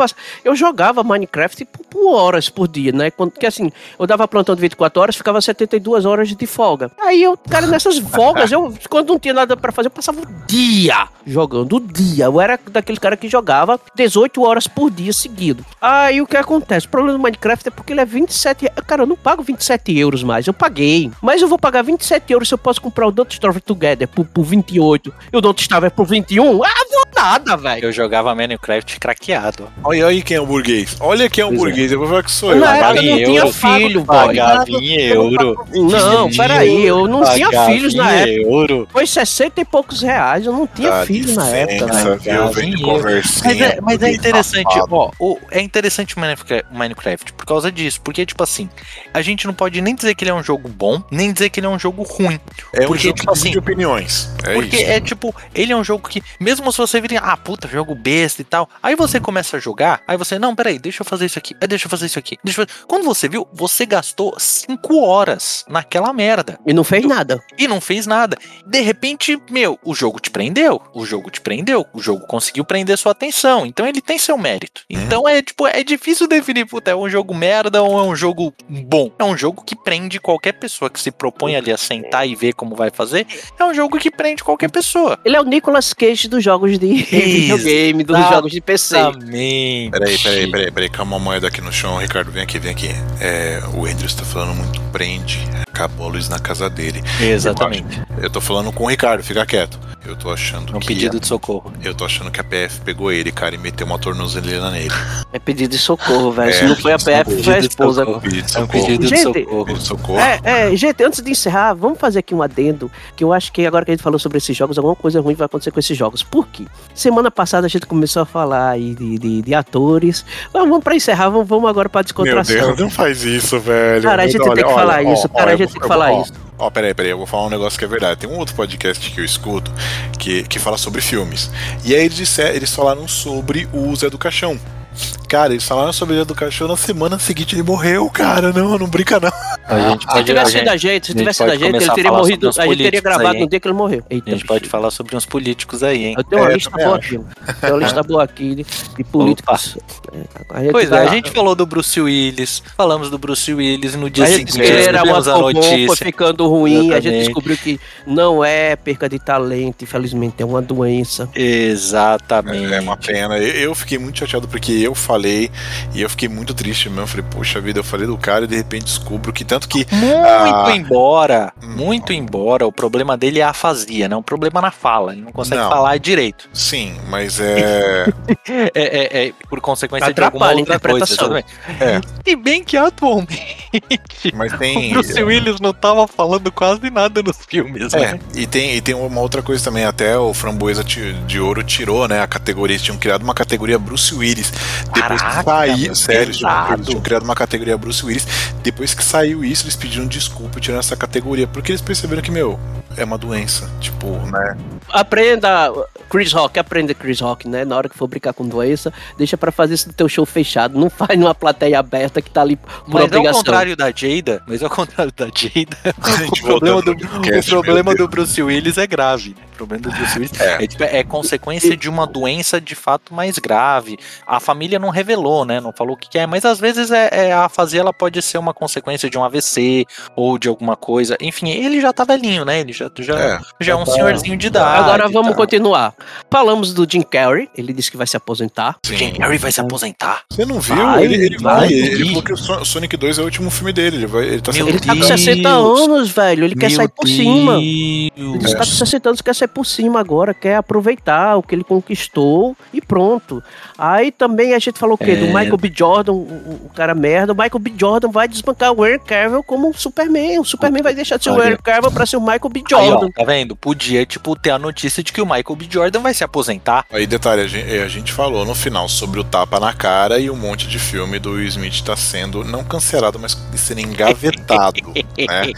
eu jogava Minecraft por, por horas por dia, né? Porque assim, eu dava plantão de 24 horas, ficava 72 horas de folga. Aí eu, cara, nessas folgas, eu, quando não tinha nada para fazer, eu passava o dia jogando, o dia. Eu era daquele cara que jogava 18 horas por dia seguido. Aí o que acontece? O problema do Minecraft é porque ele é 27. Cara, eu não pago 27 euros mais, eu paguei. Mas eu vou pagar 27 euros se eu posso comprar o Don't Starve Together por, por 28 e o Don't Starve por 21. Ah, nada, velho. Eu jogava Minecraft craqueado. Olha aí quem é o burguês. Olha quem é o Pois é. Eu vou falar que sou eu. Pagava em tinha euro, filho. Pagava em euro. Não, peraí, eu não tinha filhos na época. euro. Foi 60 e poucos reais, eu não tinha Dá filho na época, velho. de. Mas é, mas é interessante, ó, o- é interessante o Minecraft- Minecraft por causa disso, porque, tipo assim, a gente não pode nem dizer que ele é um jogo bom, nem dizer que ele é um jogo ruim, É um porque, jogo tipo de assim, opiniões. É porque isso. é tipo, ele é um jogo que, mesmo se você vir, ah, puta, jogo besta e tal, aí você começa a jogar, aí você, não, peraí, deixa eu fazer isso aqui, eh, deixa eu fazer isso aqui, deixa eu fazer... Quando você viu, você gastou 5 horas naquela merda. E não fez nada. e não fez nada. De repente, meu, o jogo te prendeu. O jogo te prendeu. O jogo conseguiu prender sua atenção. Então ele tem seu mérito. Então é tipo, é difícil definir, puta, é um jogo merda ou é um jogo bom. É um jogo que prende qualquer pessoa que se propõe ali a sentar e ver como vai fazer. É um jogo que prende qualquer pessoa. Ele é o Nicolas Cage dos jogos de videogame, dos jogos de PC. Exatamente. Peraí, peraí, peraí, peraí, calma a moeda aqui no chão, Ricardo, vem aqui, vem aqui. É, o Andrews tá falando muito prende, acabou a luz na casa dele. Exatamente. Eu tô falando com o Ricardo, fica quieto. Eu tô achando É um que pedido de socorro. eu tô achando que a PF pegou ele, cara, e meteu uma tornozeleira nele. É pedido de socorro, velho. É, Se não foi a PF, foi a esposa. socorro. Pedido de É um socorro. pedido de Gente, socorro. Pedido de socorro. É, é, gente, antes de encerrar, vamos fazer aqui um adendo, que eu acho que agora que a gente falou sobre esses jogos, alguma coisa ruim vai acontecer com esses jogos. Por quê? Semana passada a gente começou a falar aí de, de, de atores. Mas vamos pra encerrar, vamos, vamos agora pra Meu descontração. Deus, não faz isso, velho. Cara, a gente Olha, tem que olha, falar ó, isso, cara, a eu gente vou- tem que falar vou- ó, isso. Ó, peraí, peraí, eu vou falar um negócio que é verdade. Tem um outro podcast que eu escuto que, que fala sobre filmes. E aí eles, disser, eles falaram sobre o Zé do Caixão. Cara, eles falaram sobre o do Caixão na semana seguinte ele morreu, cara. Não, não brinca não. A gente Se pode, tivesse a sido gente, a gente, se tivesse sido a pode gente, ele teria morrido. A gente teria gravado aí, no dia que ele morreu. Eita, a gente pode falar sobre uns políticos aí, hein? Eu tenho uma É, lista boa acho. aqui. Tenho uma lista boa aqui de, de políticos. É, a gente Pois é, a gente falou do Bruce Willis, falamos do Bruce Willis no dia a gente seguinte, ele era uma tivemos a bom, foi notícia. ficando ruim. A gente Exatamente. descobriu que não é perca de talento, infelizmente é uma doença. Exatamente. É uma pena. Eu, eu fiquei muito chateado porque eu falei e eu fiquei muito triste mesmo. Falei, poxa vida, eu falei do cara e de repente descubro que tanto que. Muito Ah. embora, Hum. muito embora, o problema dele é a afasia, não o problema na fala. Ele não consegue Não. falar direito. Sim, mas é. É, é- é por consequência de alguma Atrapalha outra coisa. interpretação. Exatamente. É. Se bem que atualmente Mas o tem. Bruce Willis não tava falando quase nada nos filmes, É, né? e tem, e tem uma outra coisa também, até o Framboesa de Ouro tirou, né, a categoria, eles tinham criado uma categoria Bruce Willis, depois Caraca, que saiu, sério, pesado. eles tinham criado uma categoria Bruce Willis, depois que saiu isso, eles pediram desculpa e tiraram essa categoria, porque eles perceberam que, meu, é uma doença, tipo, né, Aprenda, Chris Rock, aprenda Chris Rock, né? Na hora que for brincar com doença, deixa pra fazer isso no teu show fechado. Não faz numa plateia aberta que tá ali por Mas ao obrigação. contrário da Jada, mas ao contrário da Jada, o problema, do, podcast, o problema do Bruce Willis é grave. né? O problema do Bruce Willis É. é, tipo, é consequência de uma doença de fato mais grave. A família não revelou, né? Não falou o que que é, mas às vezes é, é a afasia ela pode ser uma consequência de um AVC ou de alguma coisa. Enfim, ele já tá velhinho, né? Ele já, já, É, já é um tá- senhorzinho de idade. Agora vamos tá? continuar. Falamos do Jim Carrey, ele disse que vai se aposentar. sim. Jim Carrey vai se aposentar. Você não viu? Vai, ele ele vai. vai, ele falou que o Son- Sonic 2 é o último filme dele, ele, vai, ele tá Ele tá com Deus. 60 anos, velho. Ele quer Meu sair por cima. Deus. Ele está com 60 anos, quer sair por cima agora, quer aproveitar o que ele conquistou e pronto. Aí também a gente falou o quê? Do É. Michael B. Jordan, o, o cara merda. O Michael B. Jordan vai desbancar o Henry Cavill como um Superman. O Superman vai deixar de ser o. Henry Cavill pra ser o Michael B. Aí, ó, Jordan. tá vendo? Podia, tipo, ter a notícia de que o Michael B. Jordan vai se aposentar. Aí, detalhe, a gente, a gente falou no final sobre o tapa na cara e um monte de filme do Will Smith tá sendo, não cancelado, mas sendo engavetado, né?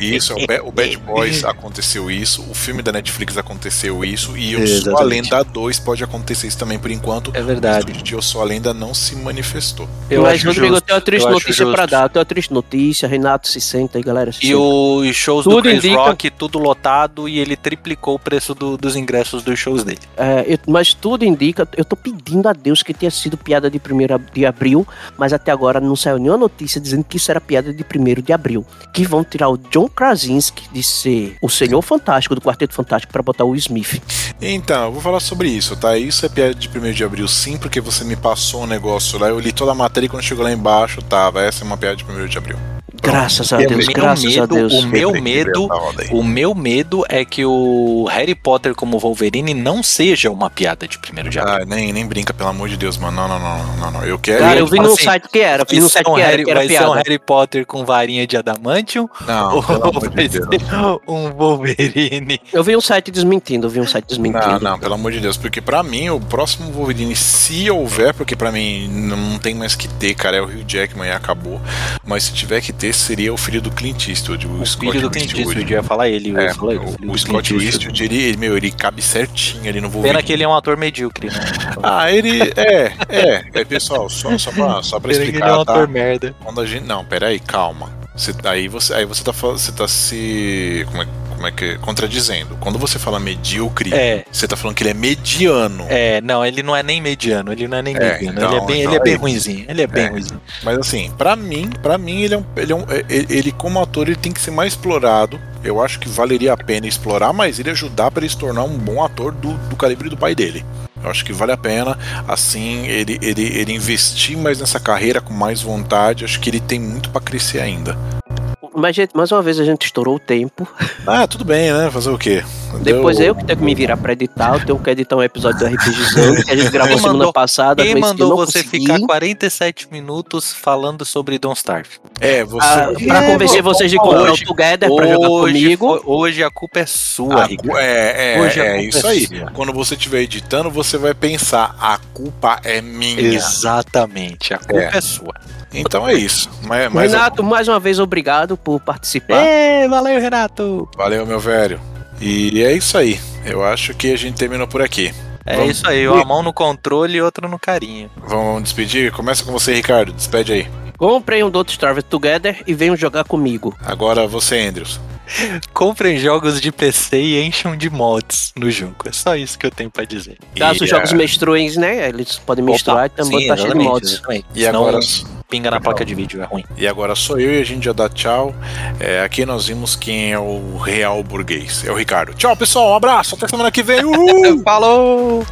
E Isso, o, Ba- o Bad Boys aconteceu isso, o filme da Netflix aconteceu isso, e Eu Sou a Exatamente. Lenda 2 pode acontecer isso também por enquanto. É O verdade. estúdio de Eu Sou a Lenda não se manifestou. Eu Mas, acho Rodrigo, eu tenho uma triste eu notícia pra dar. Eu tenho uma triste notícia. Renato se senta aí, galera. se E senta. os shows do Tudo Chris indica- Rock, tudo lotado, e ele triplicou o preço do- dos ingressos dos shows dele. É, eu- mas tudo indica, eu tô pedindo a Deus que tenha sido piada de 1 de abril, mas até agora não saiu nenhuma notícia dizendo que isso era piada de 1 de abril. Que vão tirar o John Krasinski de ser o Senhor Fantástico do Quarteto Fantástico pra botar o Smith. Então, eu vou falar sobre isso, tá? Isso é piada de 1 de abril, sim, porque você me passou um negócio lá, eu li toda a matéria e quando chegou lá embaixo, tava, essa é uma piada de 1 de abril. Graças a Deus, meu graças a medo- Deus. o meu medo-. O meu medo é que o Harry Potter como Wolverine não seja uma piada de primeiro de abril. Ah, nem, nem brinca, pelo amor de Deus, mano. Não, não, não, não, não. Eu quero. Cara, eu vi num assim, site que era, vi Vai num ser site um que era, Harry- que era vai ser um. Harry Potter com varinha de adamantium Não, pelo ou amor de vai Deus. ser um Wolverine? Eu vi um site desmentindo, eu vi um site desmentindo. Não, não, pelo amor de Deus, porque pra mim o próximo Wolverine, se houver, porque pra mim não tem mais que ter, cara, é o Hugh Jackman e acabou. Mas se tiver que ter, seria o filho do Clint Eastwood, o, O Scott filho do Clint Eastwood. Ia falar ele. É, falar ele, o, o do Scott Clint Eastwood, ele, ele, meu, ele cabe certinho ali no Wolverine. Pena que ele é um ator medíocre, né? Ah, ele é, é, é pessoal, só, só pra, só pra que ele é um explicar, ator tá? merda. Quando a gente, não, peraí, calma. Você, aí você, aí você tá, você tá se, como é, como é que, contradizendo. Quando você fala medíocre, É, você tá falando que ele é mediano. é, não, ele não é nem mediano, ele não é nem É, mediano, então- ele é bem, então ele é é bem isso. ruinzinho, ele é bem É. ruinzinho. Mas assim, pra mim, para mim ele é um, ele é um ele, ele como ator ele tem que ser mais explorado. Eu acho que valeria a pena explorar, mas ele ajudar para ele se tornar um bom ator do, do calibre do pai dele. Eu acho que vale a pena, assim, ele, ele, ele investir mais nessa carreira com mais vontade. Acho que ele tem muito pra crescer ainda. Mas, gente, mais uma vez a gente estourou o tempo. Ah, tudo bem, né? Fazer o quê? Depois Deu- eu que tenho que me virar pra editar. Eu tenho que editar um episódio do RPGizando que a gente gravou Quem semana mandou- passada. Quem que mandou não você consegui. ficar 47 minutos falando sobre Don't Starve? É, você. Ah, pra É, convencer vocês de comprar hoje- o Together pra jogar Hoje, comigo. foi- hoje a culpa é sua, Ah, Ricardo. é, é, Hoje é culpa isso é aí. sua. Quando você estiver editando, você vai pensar: a culpa é minha. Exatamente, a culpa é, É. sua. Então é isso. Mas, mas Renato, mais uma vez, obrigado por participar. É, valeu, Renato. valeu, meu velho. E é isso aí. Eu acho que a gente terminou por aqui. É Vamos- isso aí, uma mão no controle e outra no carinho. Vamos despedir? Começa com você, Ricardo. Despede aí. Comprem um Dot Starve Together e venham jogar comigo. Agora você, Andrews. Comprem jogos de PC e encham de mods no jogo. É só isso que eu tenho pra dizer. Caso e, os jogos menstruem, né? Eles podem misturar e também Sim, tá cheio de mods. exatamente. E Senão agora, pinga na placa de vídeo, é ruim. e agora sou eu e a gente já dá tchau. É, aqui nós vimos quem é o real burguês. É o Ricardo. Tchau, pessoal. Um abraço. Até semana que vem. Uhul! Falou!